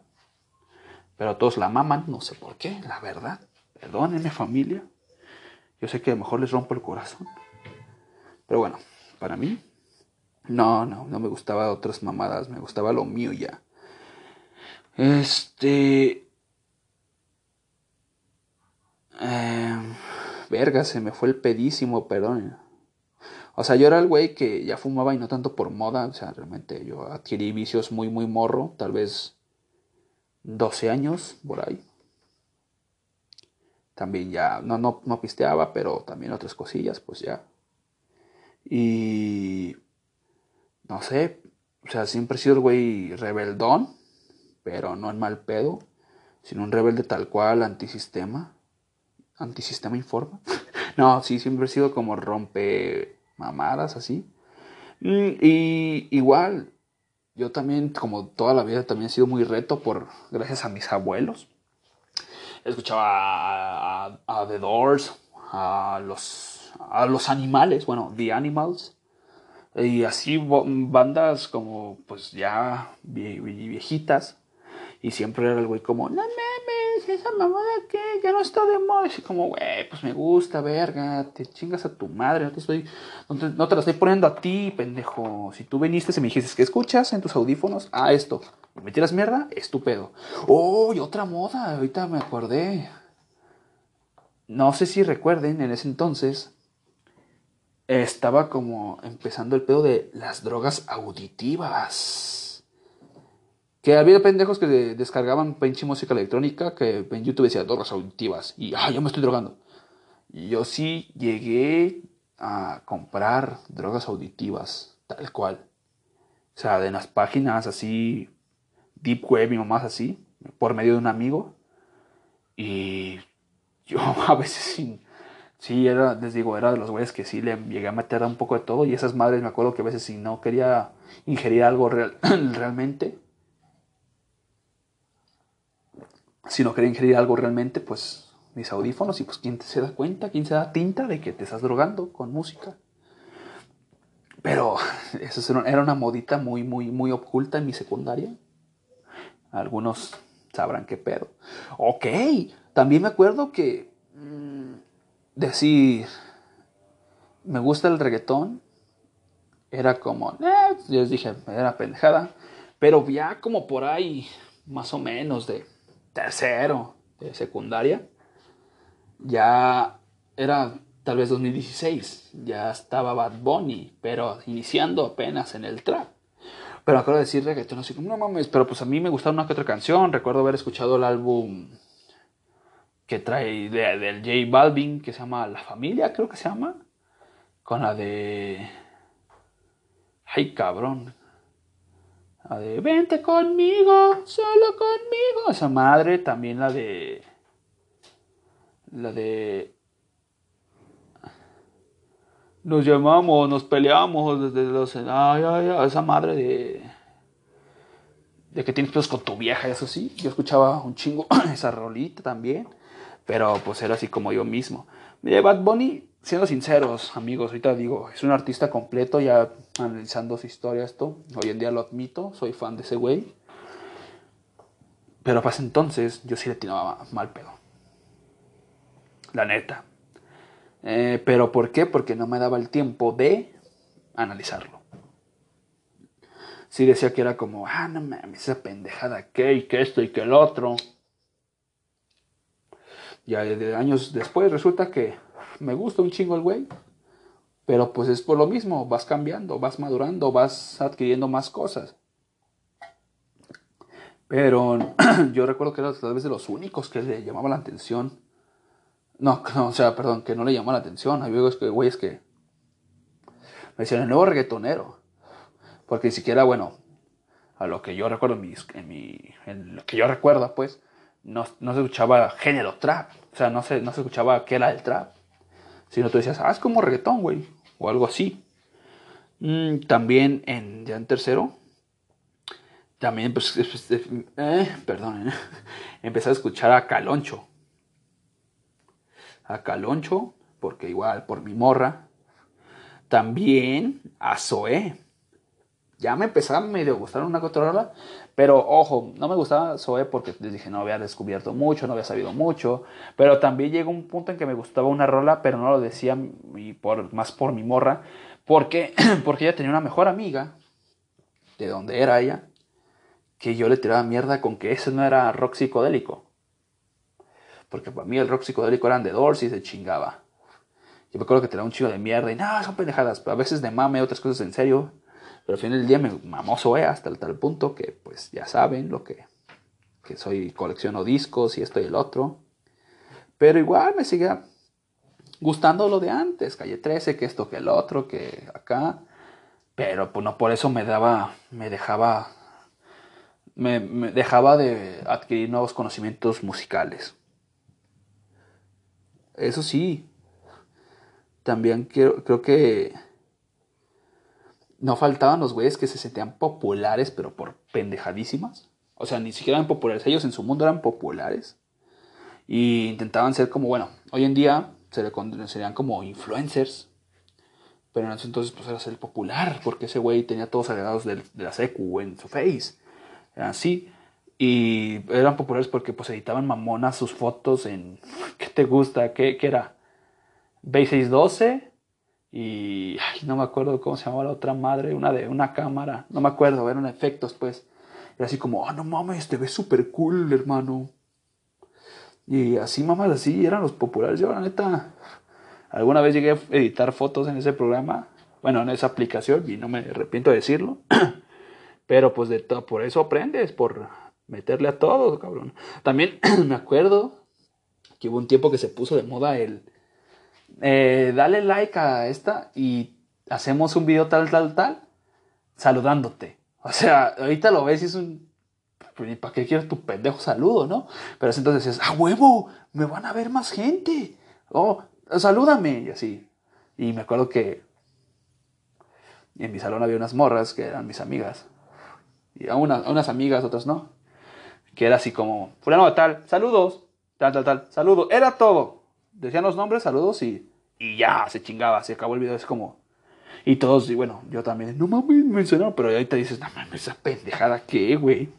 Pero todos la maman. No sé por qué, la verdad. Perdónenme, familia. Yo sé que a lo mejor les rompo el corazón. Pero bueno, para mí, no, no, no me gustaba otras mamadas. Me gustaba lo mío ya. Este. Eh, verga, se me fue el pedísimo, perdón. O sea, yo era el güey que ya fumaba y no tanto por moda, o sea, realmente yo adquirí vicios muy, muy morro, tal vez 12 años, por ahí. También ya, no, no, no pisteaba, pero también otras cosillas, pues ya. Y no sé, o sea, siempre he sido el güey rebeldón, pero no en mal pedo, sino un rebelde tal cual, antisistema. Antisistema informa. no, sí, siempre he sido como rompe mamadas así. Mm, y igual, yo también, como toda la vida, también he sido muy reto por, gracias a mis abuelos. Escuchaba a, The Doors, a los, a los animales, bueno, The Animals. Y así bandas como, pues ya viejitas. Y siempre era el güey como, no mames, esa mamada que ya no está de moda. Y como, güey, pues me gusta, verga, te chingas a tu madre, no te estoy, no te, la estoy poniendo a ti, pendejo. Si tú viniste y me dijiste, ¿qué escuchas en tus audífonos? Ah, esto. ¿Me tiras mierda? Estúpido. Oh, y otra moda, ahorita me acordé. No sé si recuerden, en ese entonces estaba como empezando el pedo de las drogas auditivas. Que había pendejos que descargaban pinche música electrónica que en YouTube decía drogas auditivas. Y, ah, yo me estoy drogando. Yo sí llegué a comprar drogas auditivas, tal cual. O sea, de las páginas así, deep web y mamás así, por medio de un amigo. Y yo a veces sí, sí era, les digo, era de los güeyes que sí le llegué a meter un poco de todo. Y esas madres me acuerdo que a veces si no quería ingerir algo real, realmente, si no quería ingerir algo realmente, pues mis audífonos y pues quién se da cuenta, quién se da tinta de que te estás drogando con música. Pero eso era una modita muy, muy, muy oculta en mi secundaria. Algunos sabrán qué pedo. Ok, también me acuerdo que mm, decir, me gusta el reggaetón, era como, eh, yo les dije, era pendejada, pero ya como por ahí, más o menos de tercero de secundaria, ya era tal vez 2016, ya estaba Bad Bunny, pero iniciando apenas en el trap. Pero acabo de decir reggaetón así como, no mames, pero pues a mí me gustaba una que otra canción, recuerdo haber escuchado el álbum que trae del J Balvin, que se llama La Familia, creo que se llama, con la de... Ay, cabrón, la de Vente conmigo, solo conmigo. Esa madre, también la de. La de. Nos llamamos, nos peleamos desde los. Ay, ay, ay, esa madre de. De que tienes pedos con tu vieja, eso sí. Yo escuchaba un chingo esa rolita también. Pero pues era así como yo mismo. De Bad Bunny siendo sinceros, amigos, ahorita digo, es un artista completo, ya analizando su historia, esto, hoy en día lo admito, soy fan de ese güey. Pero para entonces yo sí le tiraba mal pedo. La neta. Eh, pero ¿por qué? Porque no me daba el tiempo de analizarlo. Sí decía que era como, ah, no mames, esa pendejada que y que esto y que el otro. Ya de años después resulta que me gusta un chingo el güey. Pero pues es por lo mismo, vas cambiando, vas madurando, vas adquiriendo más cosas. Pero yo recuerdo que era tal vez de los únicos que le llamaba la atención. No, o sea, perdón, que no le llamaba la atención. Hay güeyes que, güeyes que me decían el nuevo reggaetonero. Porque ni siquiera, bueno, a lo que yo recuerdo en, en, mi, en lo que yo recuerdo, pues, no, no, se escuchaba género trap. O sea, no se, no se escuchaba qué era el trap. Sino tú decías, ah, es como reggaetón, güey. O algo así. Mm, también en, ya en tercero, también, pues, eh, perdón, eh, empecé a escuchar a Caloncho. A Caloncho, porque igual, por mi morra. También a Zoé ya me empezaba a medio gustar una controladora, pero ojo, no me gustaba Zoe porque les dije no había descubierto mucho, no había sabido mucho, pero también llegó un punto en que me gustaba una rola, pero no lo decía y por, más por mi morra, porque, porque ella tenía una mejor amiga, de donde era ella, que yo le tiraba mierda con que ese no era rock psicodélico. Porque para mí el rock psicodélico eran de Doors y se chingaba. Yo me acuerdo que tiraba un chico de mierda y no, son pendejadas, pero a veces de mame, otras cosas en serio. Pero al final del día me mamó Zoe hasta el tal punto que pues ya saben lo que, que soy, colecciono discos y esto y el otro. Pero igual me sigue gustando lo de antes, calle 13, que esto, que el otro, que acá. Pero pues no por eso me daba, me dejaba, me dejaba de adquirir nuevos conocimientos musicales. Eso sí, también creo, creo que no faltaban los güeyes que se sentían populares, pero por pendejadísimas. O sea, ni siquiera eran populares. Ellos en su mundo eran populares. Y intentaban ser como, bueno, hoy en día se le serían como influencers. Pero en ese entonces pues era ser popular, porque ese güey tenía todos agregados de, la secu en su face. Eran así. Y eran populares porque pues editaban mamonas sus fotos en... ¿Qué te gusta? ¿Qué, qué era? B612 y ay, no me acuerdo cómo se llamaba la otra madre, una de una cámara, no me acuerdo, eran efectos pues. Era así como, ah, no mames, te ves súper cool, hermano. Y así, mamás, así eran los populares. Yo, la neta, alguna vez llegué a editar fotos en ese programa, bueno, en esa aplicación, y no me arrepiento de decirlo. Pero pues de todo, por eso aprendes, por meterle a todo, cabrón. También me acuerdo que hubo un tiempo que se puso de moda el, eh, dale like a esta y hacemos un video tal, tal, tal, saludándote. O sea, ahorita lo ves y es un... Pues, ¿Para qué quieres tu pendejo saludo, no? Pero entonces dices, ¡ah, huevo! Me van a ver más gente. Oh, salúdame. Y así. Y me acuerdo que en mi salón había unas morras que eran mis amigas. Y a, unas amigas, otras no. Que era así como, fulano tal, saludos, tal, tal, tal, saludos. Era todo. Decían los nombres, saludos y y ya, se chingaba, se acabó el video, es como... Y todos, y bueno, yo también, no mames, mencionaron, pero ahorita dices, no mames, esa pendejada, ¿qué, güey?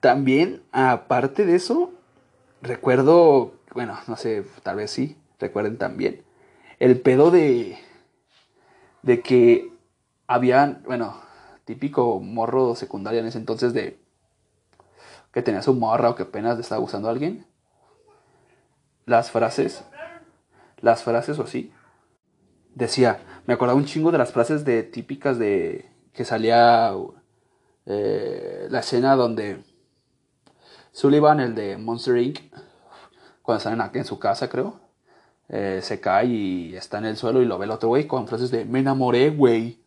También, aparte de eso, recuerdo, bueno, no sé, tal vez sí, recuerden también, el pedo de, de que habían, bueno, típico morro secundaria en ese entonces de que tenía su morra o que apenas le estaba gustando a alguien. Las frases las frases o así. Decía, me acordaba un chingo de las frases de típicas de que salía eh, la escena donde Sullivan, el de Monster Inc., cuando están aquí en su casa, creo, eh, se cae y está en el suelo y lo ve el otro güey con frases de me enamoré, güey.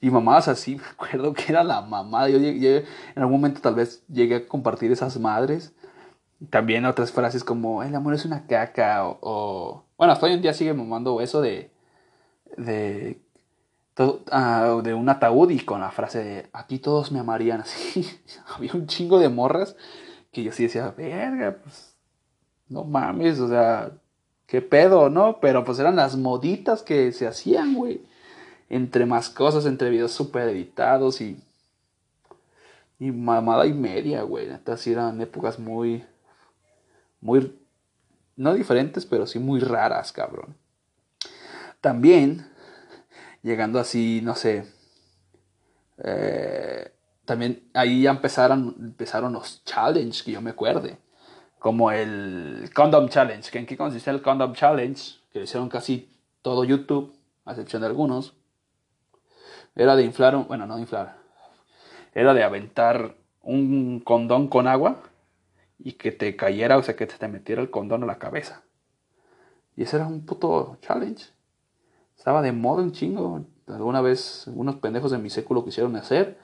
Y mamás así, me acuerdo que era la mamá. Yo, en algún momento tal vez llegué a compartir esas madres. También otras frases como el amor es una caca o bueno, hasta hoy en día sigue mamando eso de. de. Uh, de un ataúd y con la frase de aquí todos me amarían así. Había un chingo de morras que yo sí decía, verga, pues. No mames, o sea, qué pedo, ¿no? Pero pues eran las moditas que se hacían, güey. Entre más cosas, entre videos super editados y. Y mamada y media, güey. Estas eran épocas muy. Muy no diferentes, pero sí muy raras, cabrón. También, llegando así, no sé, eh, también ahí ya empezaron, empezaron los challenges que yo me acuerde. Como el Condom Challenge. ¿En qué consiste el Condom Challenge? Que lo hicieron casi todo YouTube, a excepción de algunos. Era de inflar, un, bueno, no de inflar. Era de aventar un condón con agua y que te cayera, o sea, que te metiera el condón a la cabeza. Y ese era un puto challenge. Estaba de moda un chingo. Alguna vez unos pendejos de mi século quisieron hacer.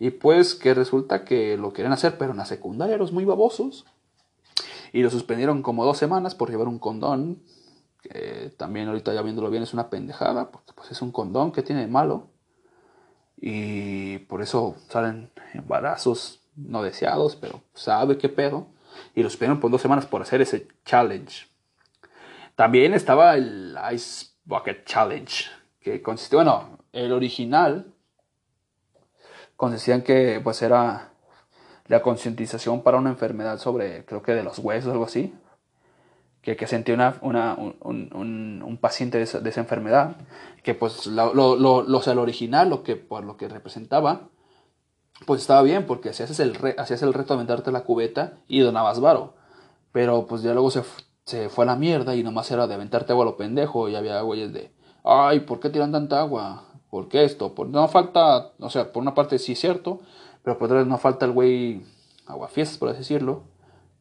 Y pues que resulta que lo quieren hacer, pero en la secundaria los muy babosos. Y lo suspendieron como dos semanas por llevar un condón. Que también ahorita ya viéndolo bien es una pendejada. Porque pues es un condón que tiene de malo. Y por eso salen embarazos no deseados, pero sabe qué pedo y los suspendieron por dos semanas por hacer ese challenge. También estaba el Ice Bucket Challenge, que consistía, bueno, el original consistía en que pues era la concientización para una enfermedad sobre, creo que de los huesos, algo así, que, que sentía una, una un, un, un, paciente de esa, de esa, enfermedad, que pues lo, lo, lo, original, lo que, por lo que representaba, pues estaba bien, porque hacías el, hacías el reto de aventarte la cubeta y donabas varo. Pero pues ya luego se, se fue a la mierda y nomás era de aventarte agua a lo pendejo y había güeyes de, ay, ¿por qué tiran tanta agua? ¿Por qué esto? Por, no falta, o sea, por una parte sí es cierto, pero por otra no falta el güey aguafiestas, por así decirlo,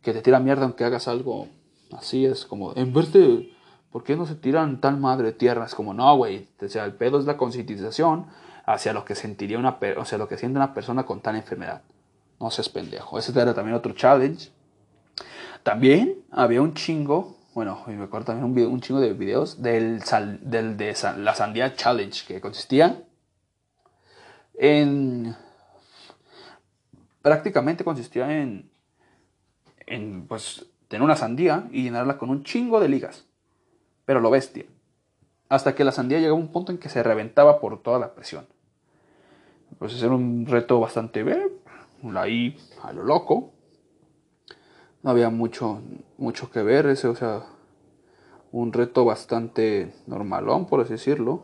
que te tira mierda aunque hagas algo así, es como, en vez de ¿Por qué no se tiran tal madre tierra? Es como, no, güey. O sea, el pedo es la concientización hacia lo que sentiría una, o sea, lo que siente una persona con tal enfermedad. No seas pendejo. Ese era también otro challenge. También había un chingo, bueno, me acuerdo también un, un chingo de videos del, del de la sandía challenge, que consistía en... Prácticamente consistía en, en, pues, tener una sandía y llenarla con un chingo de ligas. Pero lo bestia. Hasta que la sandía llegaba a un punto en que se reventaba por toda la presión. Pues ese era un reto bastante, eh, ahí a lo loco no había mucho, mucho que ver, ese, o sea, un reto bastante normalón, por así decirlo.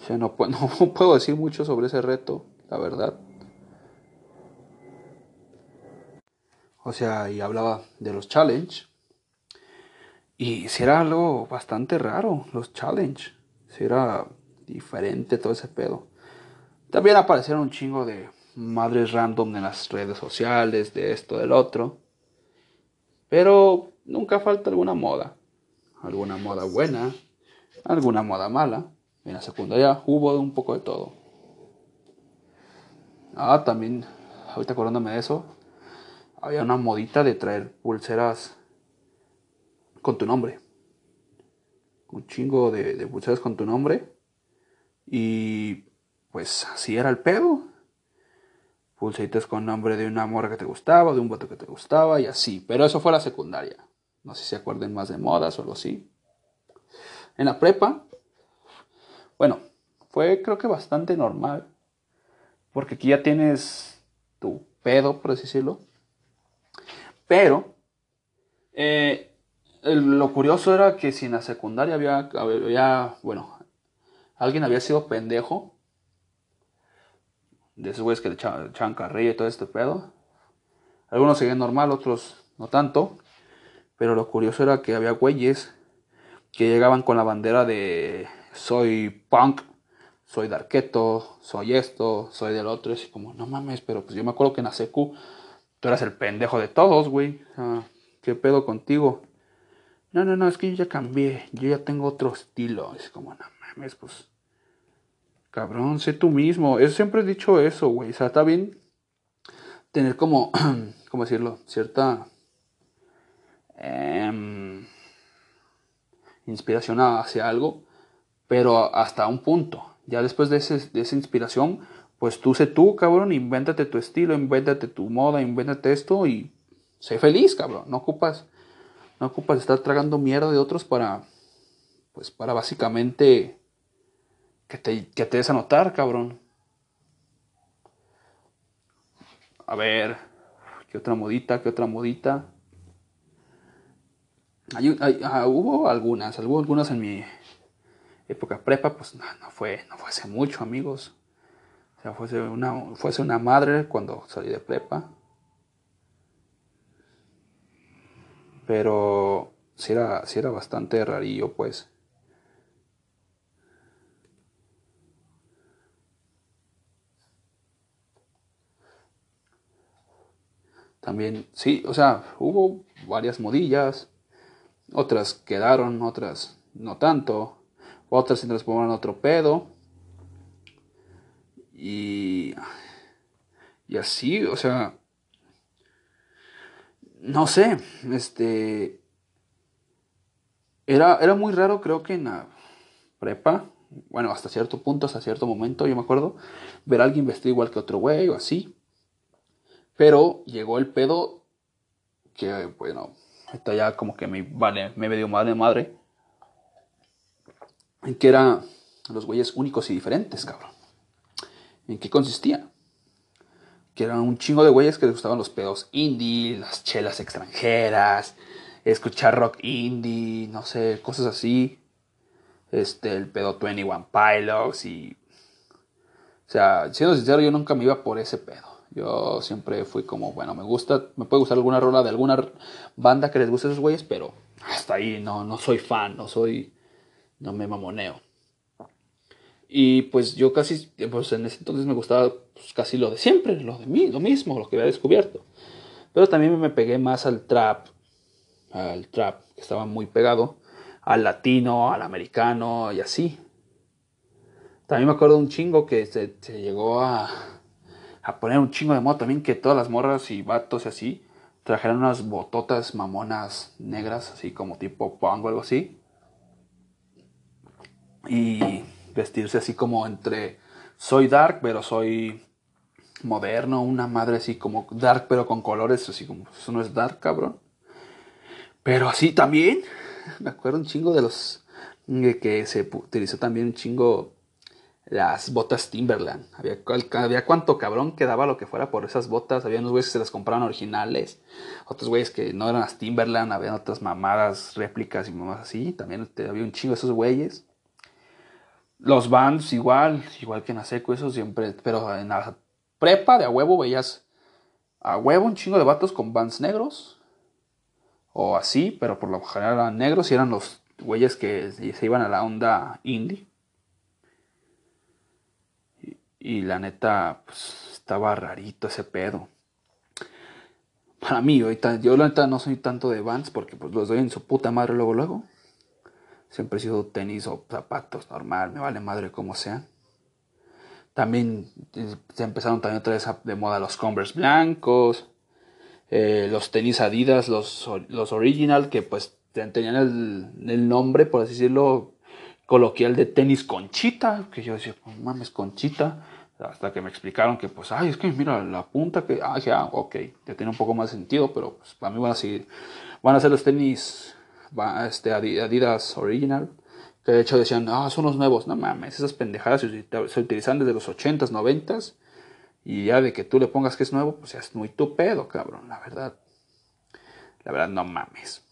O sea, no, no puedo decir mucho sobre ese reto, la verdad. O sea, y hablaba de los challenge. Y si era algo bastante raro, los challenge. Si era diferente todo ese pedo. También aparecieron un chingo de madres random en las redes sociales, de esto, del otro. Pero nunca falta alguna moda. Alguna moda buena, alguna moda mala. En la secundaria hubo un poco de todo. Ah, también, ahorita acordándome de eso, había una modita de traer pulseras con tu nombre. Un chingo de, pulseras con tu nombre. Y pues así era el pedo pulseritas con nombre de una morra que te gustaba, de un voto que te gustaba y así. Pero eso fue la secundaria. No sé si se acuerden más de modas o algo así. En la prepa, bueno, fue creo que bastante normal. Porque aquí ya tienes tu pedo, por así decirlo. Pero, eh, lo curioso era que si en la secundaria había, bueno, alguien había sido pendejo, de esos güeyes que le echaban, carrilla y todo este pedo. Algunos seguían normal, otros no tanto. Pero lo curioso era que había güeyes que llegaban con la bandera de soy punk, soy darketo, soy esto, soy del otro. Y como, no mames, pero pues yo me acuerdo que en la secu tú eras el pendejo de todos, güey. ¿Qué pedo contigo? No, no, no, es que yo ya cambié, yo ya tengo otro estilo. Es como, no mames, pues Cabrón, sé tú mismo. Eso siempre he dicho eso, güey. O sea, está bien tener como, ¿cómo decirlo? Cierta em, inspiración hacia algo, pero hasta un punto. Ya después de, de esa inspiración, pues tú sé tú, cabrón, invéntate tu estilo, invéntate tu moda, invéntate esto y sé feliz, cabrón. No ocupas, no ocupas estar tragando mierda de otros para, pues para básicamente que te, que te des a notar, cabrón. A ver, ¿qué otra modita? ¿Qué otra modita? Ah, hubo algunas, hubo algunas en mi época prepa, pues no, no, fue, no fue hace mucho, amigos. Sea, fuese una, fuese una madre cuando salí de prepa. Pero sí era, sí era bastante rarillo, pues. También, sí, o sea, hubo varias modillas, otras quedaron, otras no tanto, otras se transformaron en otro pedo. Y, y así, o sea, no sé, este, era, era muy raro creo que en la prepa, bueno, hasta cierto punto, hasta cierto momento, yo me acuerdo, ver a alguien vestido igual que otro güey o así. Pero llegó el pedo que, bueno, está ya como que me, vale, me dio madre madre. En que eran los güeyes únicos y diferentes, cabrón. ¿En qué consistía? Que eran un chingo de güeyes que les gustaban los pedos indie, las chelas extranjeras, escuchar rock indie, no sé, cosas así. Este, el pedo 21 Pilots y... O sea, siendo sincero, yo nunca me iba por ese pedo. Yo siempre fui como, bueno, me gusta, me puede gustar alguna rola de alguna banda que les guste a esos güeyes, pero hasta ahí no, no soy fan, no soy, no me mamoneo. Y pues yo casi, pues en ese entonces me gustaba pues, casi lo de siempre, lo de mí, lo mismo, lo que había descubierto. Pero también me pegué más al trap, al trap, que estaba muy pegado, al latino, al americano y así. También me acuerdo un chingo que se, se llegó a, a poner un chingo de moda también, que todas las morras y vatos y así trajeron unas bototas mamonas negras, así como tipo punk o algo así. Y vestirse así como entre soy dark, pero soy moderno, una madre así como dark, pero con colores, así como eso no es dark, cabrón. Pero así también, me acuerdo un chingo de los que se utilizó también un chingo las botas Timberland. Había, había cuánto cabrón que daba lo que fuera por esas botas. Había unos güeyes que se las compraban originales. Otros güeyes que no eran las Timberland. Había otras mamadas, réplicas y mamadas así. También había un chingo de esos güeyes. Los bands igual, igual que en la seco, eso siempre. Pero en la prepa de a huevo veías a huevo un chingo de vatos con bands negros. O así, pero por lo general eran negros y eran los güeyes que se iban a la onda indie. Y la neta, pues estaba rarito ese pedo. Para mí, ahorita, yo la neta no soy tanto de Vans porque pues los doy en su puta madre luego, luego. Siempre he sido tenis o zapatos normal, me vale madre como sea. También eh, se empezaron también otra vez de moda los Converse blancos, eh, los tenis Adidas, los, los original, que pues tenían el, el nombre, por así decirlo, coloquial de tenis conchita, que yo decía, pues mames, conchita, hasta que me explicaron que pues, ay, es que mira, la punta que, ah, ya, ok, ya tiene un poco más sentido, pero pues para mí van a seguir, van a ser los tenis este, Adidas Original, que de hecho decían, ah, son los nuevos, no mames, esas pendejadas se, utilizan desde los 80s, 90s, y ya de que tú le pongas que es nuevo, pues ya es muy tu pedo, cabrón, la verdad. La verdad, no mames.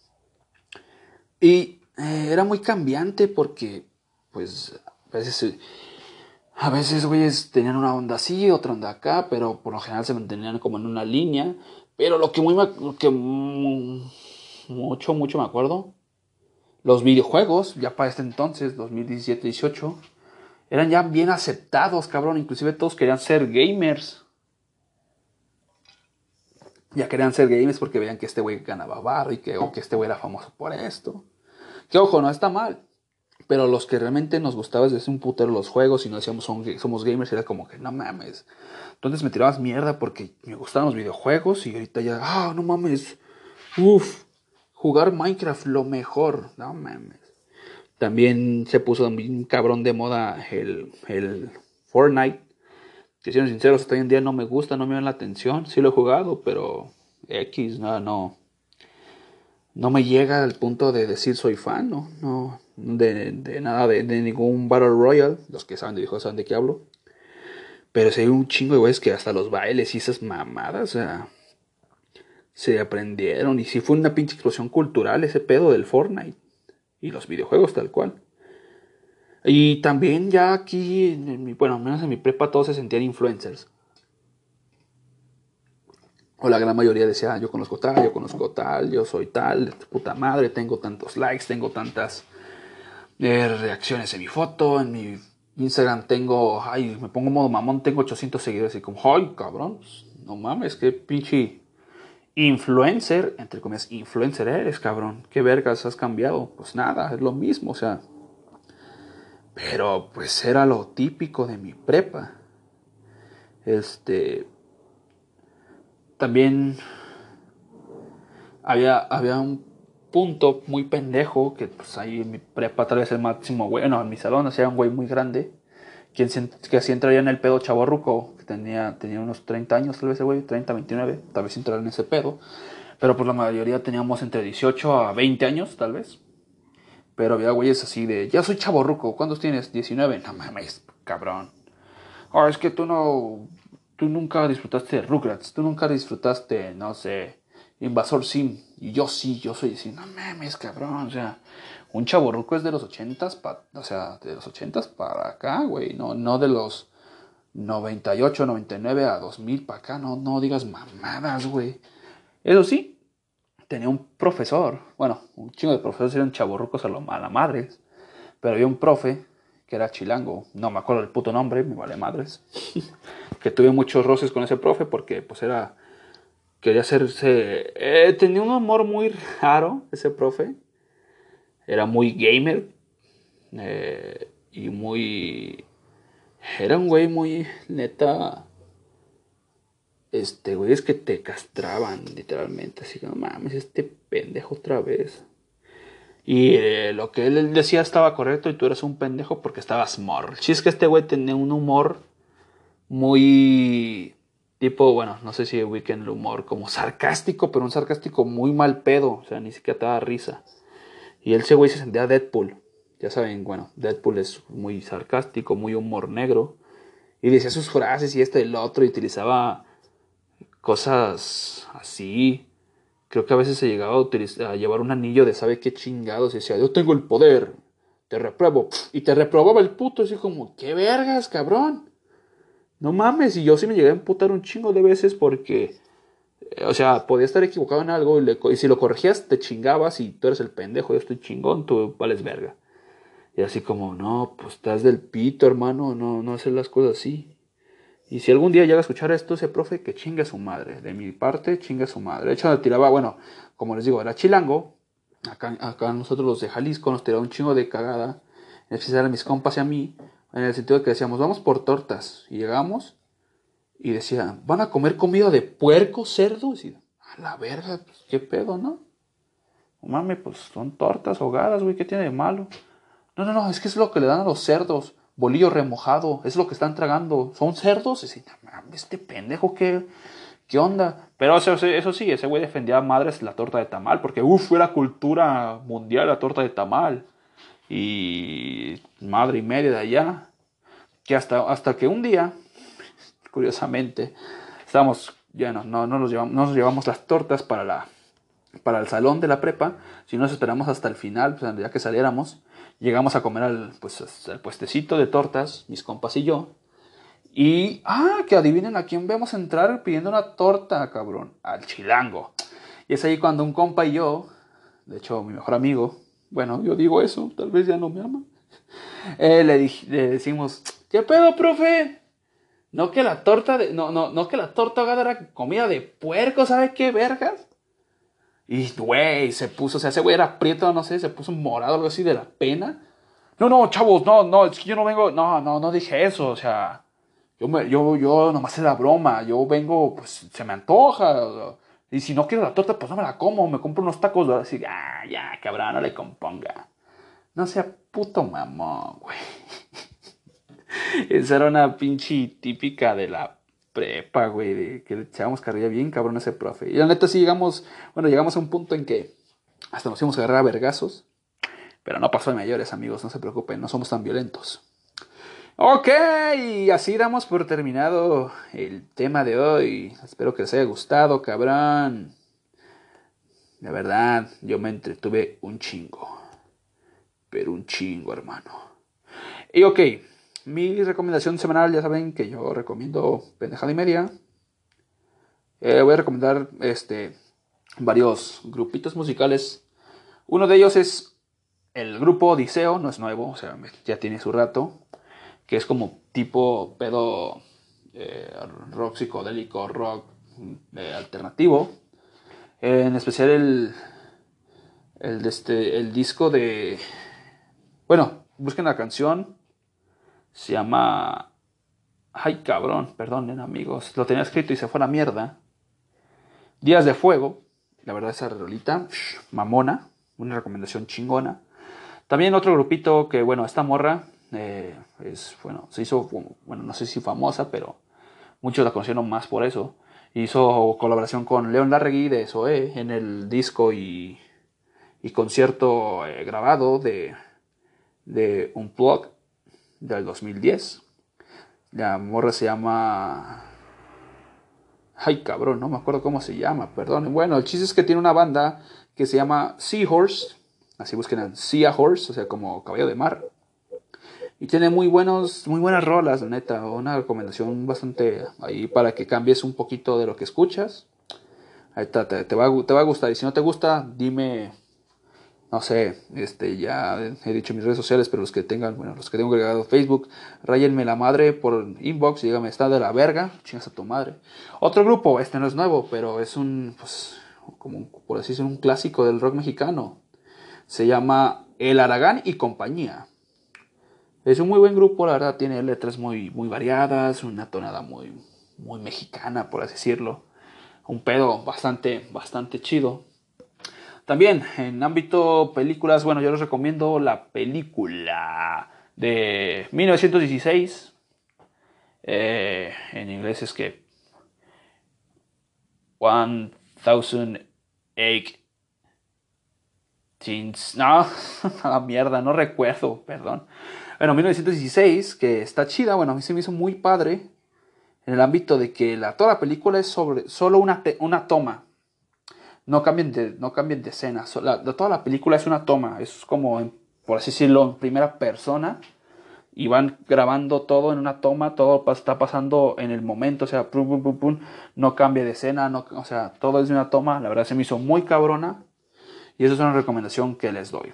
Y eh, era muy cambiante porque, pues, a veces, a veces, güeyes, tenían una onda así, otra onda acá, pero por lo general se mantenían como en una línea. Pero lo que muy, que mucho, mucho me acuerdo, los videojuegos, ya para este entonces, 2017-18, eran ya bien aceptados, cabrón. Inclusive todos querían ser gamers. Ya querían ser gamers porque veían que este güey ganaba barro y que, o que este güey era famoso por esto. Que ojo, no está mal. Pero los que realmente nos gustaba desde un putero los juegos y no decíamos somos gamers, era como que no mames. Entonces me tirabas mierda porque me gustaban los videojuegos y ahorita ya, ah, no mames. Uf, jugar Minecraft lo mejor. No mames. También se puso un cabrón de moda el, el Fortnite. Que siendo sinceros, hasta hoy en día no me gusta, no me da la atención. Sí lo he jugado, pero X, no, no no me llega al punto de decir soy fan, no, no de, nada, de, ningún Battle Royale, los que saben de saben de qué hablo. Pero si hay un chingo de güeyes que hasta los bailes y esas mamadas, o sea, se aprendieron. Y si fue una pinche explosión cultural ese pedo del Fortnite. Y los videojuegos tal cual. Y también ya aquí, en mi, bueno, al menos en mi prepa todos se sentían influencers o la gran mayoría decía, ah, yo conozco tal, yo conozco tal, yo soy tal, puta madre, tengo tantos likes, tengo tantas eh, reacciones en mi foto, en mi Instagram tengo, ay, me pongo modo mamón, tengo 800 seguidores y como, ay, cabrón, pues, no mames, qué pinche influencer, entre comillas, influencer eres, cabrón, qué vergas has cambiado, pues nada, es lo mismo, o sea, pero pues era lo típico de mi prepa, este, también había, había un punto muy pendejo que pues ahí en mi prepa tal vez el máximo güey, no, en mi salón hacía un güey muy grande, que así entraría en el pedo chaborruco, tenía, tenía unos 30 años tal vez ese güey, 30, 29, tal vez entraría en ese pedo, pero pues la mayoría teníamos entre 18 a 20 años tal vez. Pero había güeyes así de, ya soy chaborruco, ¿cuántos tienes? 19. No mames, cabrón. Oh, es que tú no tú nunca disfrutaste de Rugrats, tú nunca disfrutaste, no sé, Invasor Sim. Y yo sí, yo soy así, no mames, cabrón. O sea, un chaborruco es de los ochentas, o sea, de los ochentas para acá, güey. No, no de los 98, 99 a 2000 para acá. No, no digas mamadas, güey. Eso sí, tenía un profesor. Bueno, un chingo de profesores eran chaborrucos a, a la madre. Pero había un profe que era chilango. No me acuerdo el puto nombre, me vale madres. que tuve muchos roces con ese profe porque pues era quería hacerse... eh, tenía un humor muy raro ese profe. Era muy gamer. eh, y muy... Era un güey muy neta... Este, güey, es que te castraban, literalmente. Así que no mames, este pendejo otra vez. Y eh, lo que él decía estaba correcto y tú eres un pendejo porque estabas morro. Si es que este güey tenía un humor muy tipo, bueno, no sé si ubiquen el humor como sarcástico, pero un sarcástico muy mal pedo, o sea, ni siquiera te daba risa. Y él, ese güey se sentía Deadpool. Ya saben, bueno, Deadpool es muy sarcástico, muy humor negro. Y decía sus frases y este y el otro y utilizaba cosas así. Creo que a veces se llegaba a, utilizar, a llevar un anillo de sabe qué chingados y decía, yo tengo el poder, te repruebo. Y te reprobaba el puto, así como, qué vergas, cabrón. No mames, y yo sí me llegué a emputar un chingo de veces porque, eh, o sea, podía estar equivocado en algo y, y si lo corregías te chingabas y tú eres el pendejo, yo estoy chingón, tú vales verga. Y así como, no, pues estás del pito, hermano, no, no hacer las cosas así. Y si algún día llega a escuchar esto, ese profe, que chinga su madre. De mi parte, chinga su madre. De hecho, tiraba, bueno, como les digo, era chilango. Acá, acá nosotros los de Jalisco nos tiraba un chingo de cagada. En a mis compas y a mí. En el sentido de que decíamos, vamos por tortas. Y llegamos y decía, ¿van a comer comida de puerco, cerdo? Y a la verga, pues, qué pedo, ¿no? Mames, pues son tortas ahogadas, güey, ¿qué tiene de malo? No, no, no, es que es lo que le dan a los cerdos. Bolillo remojado, es lo que están tragando. ¿Son cerdos? Y mames, este pendejo, ¿qué, qué onda? Pero eso, sí, ese güey defendía a madres la torta de tamal, porque uff, fue la cultura mundial la torta de tamal. Y madre y media de allá. Que hasta, hasta que un día, curiosamente, estábamos, ya no, no, no nos llevamos, no nos llevamos las tortas para la, para el salón de la prepa, si nos esperamos hasta el final, pues, ya que saliéramos, llegamos a comer al, pues, hasta el puestecito de tortas, mis compas y yo, y, ah, que adivinen a quién vemos entrar pidiendo una torta, cabrón, al chilango. Y es ahí cuando un compa y yo, de hecho mi mejor amigo, bueno, yo digo eso, tal vez ya no me ama, eh, le, le decimos, ¿qué pedo, profe? No que la torta de, no, no, no que la torta era comida de puerco, ¿sabe qué vergas? Y, güey, se puso, o sea, ese güey era prieto, no sé, se puso morado, algo así de la pena. No, no, chavos, no, no, es que yo no vengo, no, no, no dije eso, o sea, yo, me, yo, yo nomás es la broma, yo vengo, pues, se me antoja, y si no quiero la torta, pues no me la como, me compro unos tacos, así, ah, ya, cabrón, no le componga. No sea puto mamón, güey. Esa era una pinche típica de la prepa, güey, de que le echábamos carrilla bien cabrón ese profe. Y la neta sí llegamos, bueno, llegamos a un punto en que hasta nos íbamos a agarrar a vergazos. Pero no pasó de mayores, amigos, no se preocupen, no somos tan violentos. Ok, y así damos por terminado el tema de hoy. Espero que les haya gustado, cabrón. De verdad, yo me entretuve un chingo. Pero un chingo, hermano. Y ok, mi recomendación semanal, ya saben que yo recomiendo pendejada y media. Eh, voy a recomendar este, varios grupitos musicales. Uno de ellos es el grupo Odiseo, no es nuevo, o sea, ya tiene su rato. Que es como tipo pedo eh, rock psicodélico, rock eh, alternativo. En especial el, el, este, el disco de... Bueno, busquen la canción. Se llama... Ay, cabrón, perdonen amigos. Lo tenía escrito y se fue a la mierda. Días de Fuego. La verdad, esa rolita, mamona. Una recomendación chingona. También otro grupito que, bueno, esta morra eh, es, bueno, se hizo, bueno, no sé si famosa, pero muchos la conocieron más por eso. Hizo colaboración con León Larregui de SOE en el disco y, y concierto eh, grabado de, de Unplugged del 2010. La morra se llama... Ay, cabrón, no me acuerdo cómo se llama, perdón. Bueno, el chiste es que tiene una banda que se llama Seahorse. Así busquen a Sea Horse, o sea, como caballo de mar. Y tiene muy, buenos, muy buenas rolas, la neta. Una recomendación bastante ahí para que cambies un poquito de lo que escuchas. Ahí está, te, va, te va a gustar. Y si no te gusta, dime no sé, este, ya he dicho mis redes sociales, pero los que tengan, bueno, los que tengo agregado Facebook, rayenme la madre por inbox, dígame, está de la verga, chingas a tu madre. Otro grupo, este no es nuevo, pero es un, pues, como por así decirlo, un clásico del rock mexicano. Se llama El Aragán y compañía. Es un muy buen grupo, la verdad, tiene letras muy, muy variadas, una tonada muy, muy mexicana, por así decirlo. Un pedo bastante, bastante chido. También en ámbito películas, bueno, yo les recomiendo la película de 1916. Eh, en inglés es que 1008 Teens. No, la mierda, no recuerdo, perdón. Bueno, 1916, que está chida, bueno, a mí se me hizo muy padre en el ámbito de que la, toda la película es sobre solo una, una toma no cambien de, no cambien de escena. toda la película es una toma, es como, por así decirlo, en primera persona. Y van grabando todo en una toma, todo está pasando en el momento, o sea, pum, pum, pum, no cambia de escena, o sea, todo es de una toma. La verdad se me hizo muy cabrona. Y esa es una recomendación que les doy.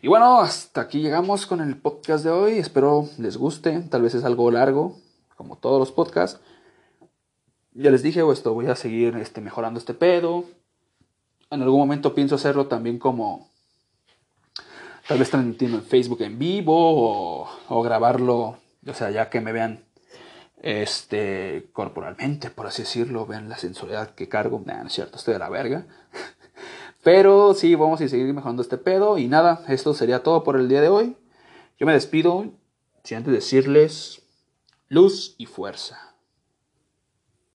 Y bueno, hasta aquí llegamos con el podcast de hoy. Espero les guste. Tal vez es algo largo, como todos los podcasts. Ya les dije, esto voy a seguir este, mejorando este pedo en algún momento pienso hacerlo también como tal vez transmitiendo en Facebook en vivo o, grabarlo, o sea, ya que me vean este corporalmente, por así decirlo, vean la sensualidad que cargo, nah, no cierto, estoy de la verga. Pero sí, vamos a seguir mejorando este pedo y nada, esto sería todo por el día de hoy. Yo me despido sin antes decirles luz y fuerza.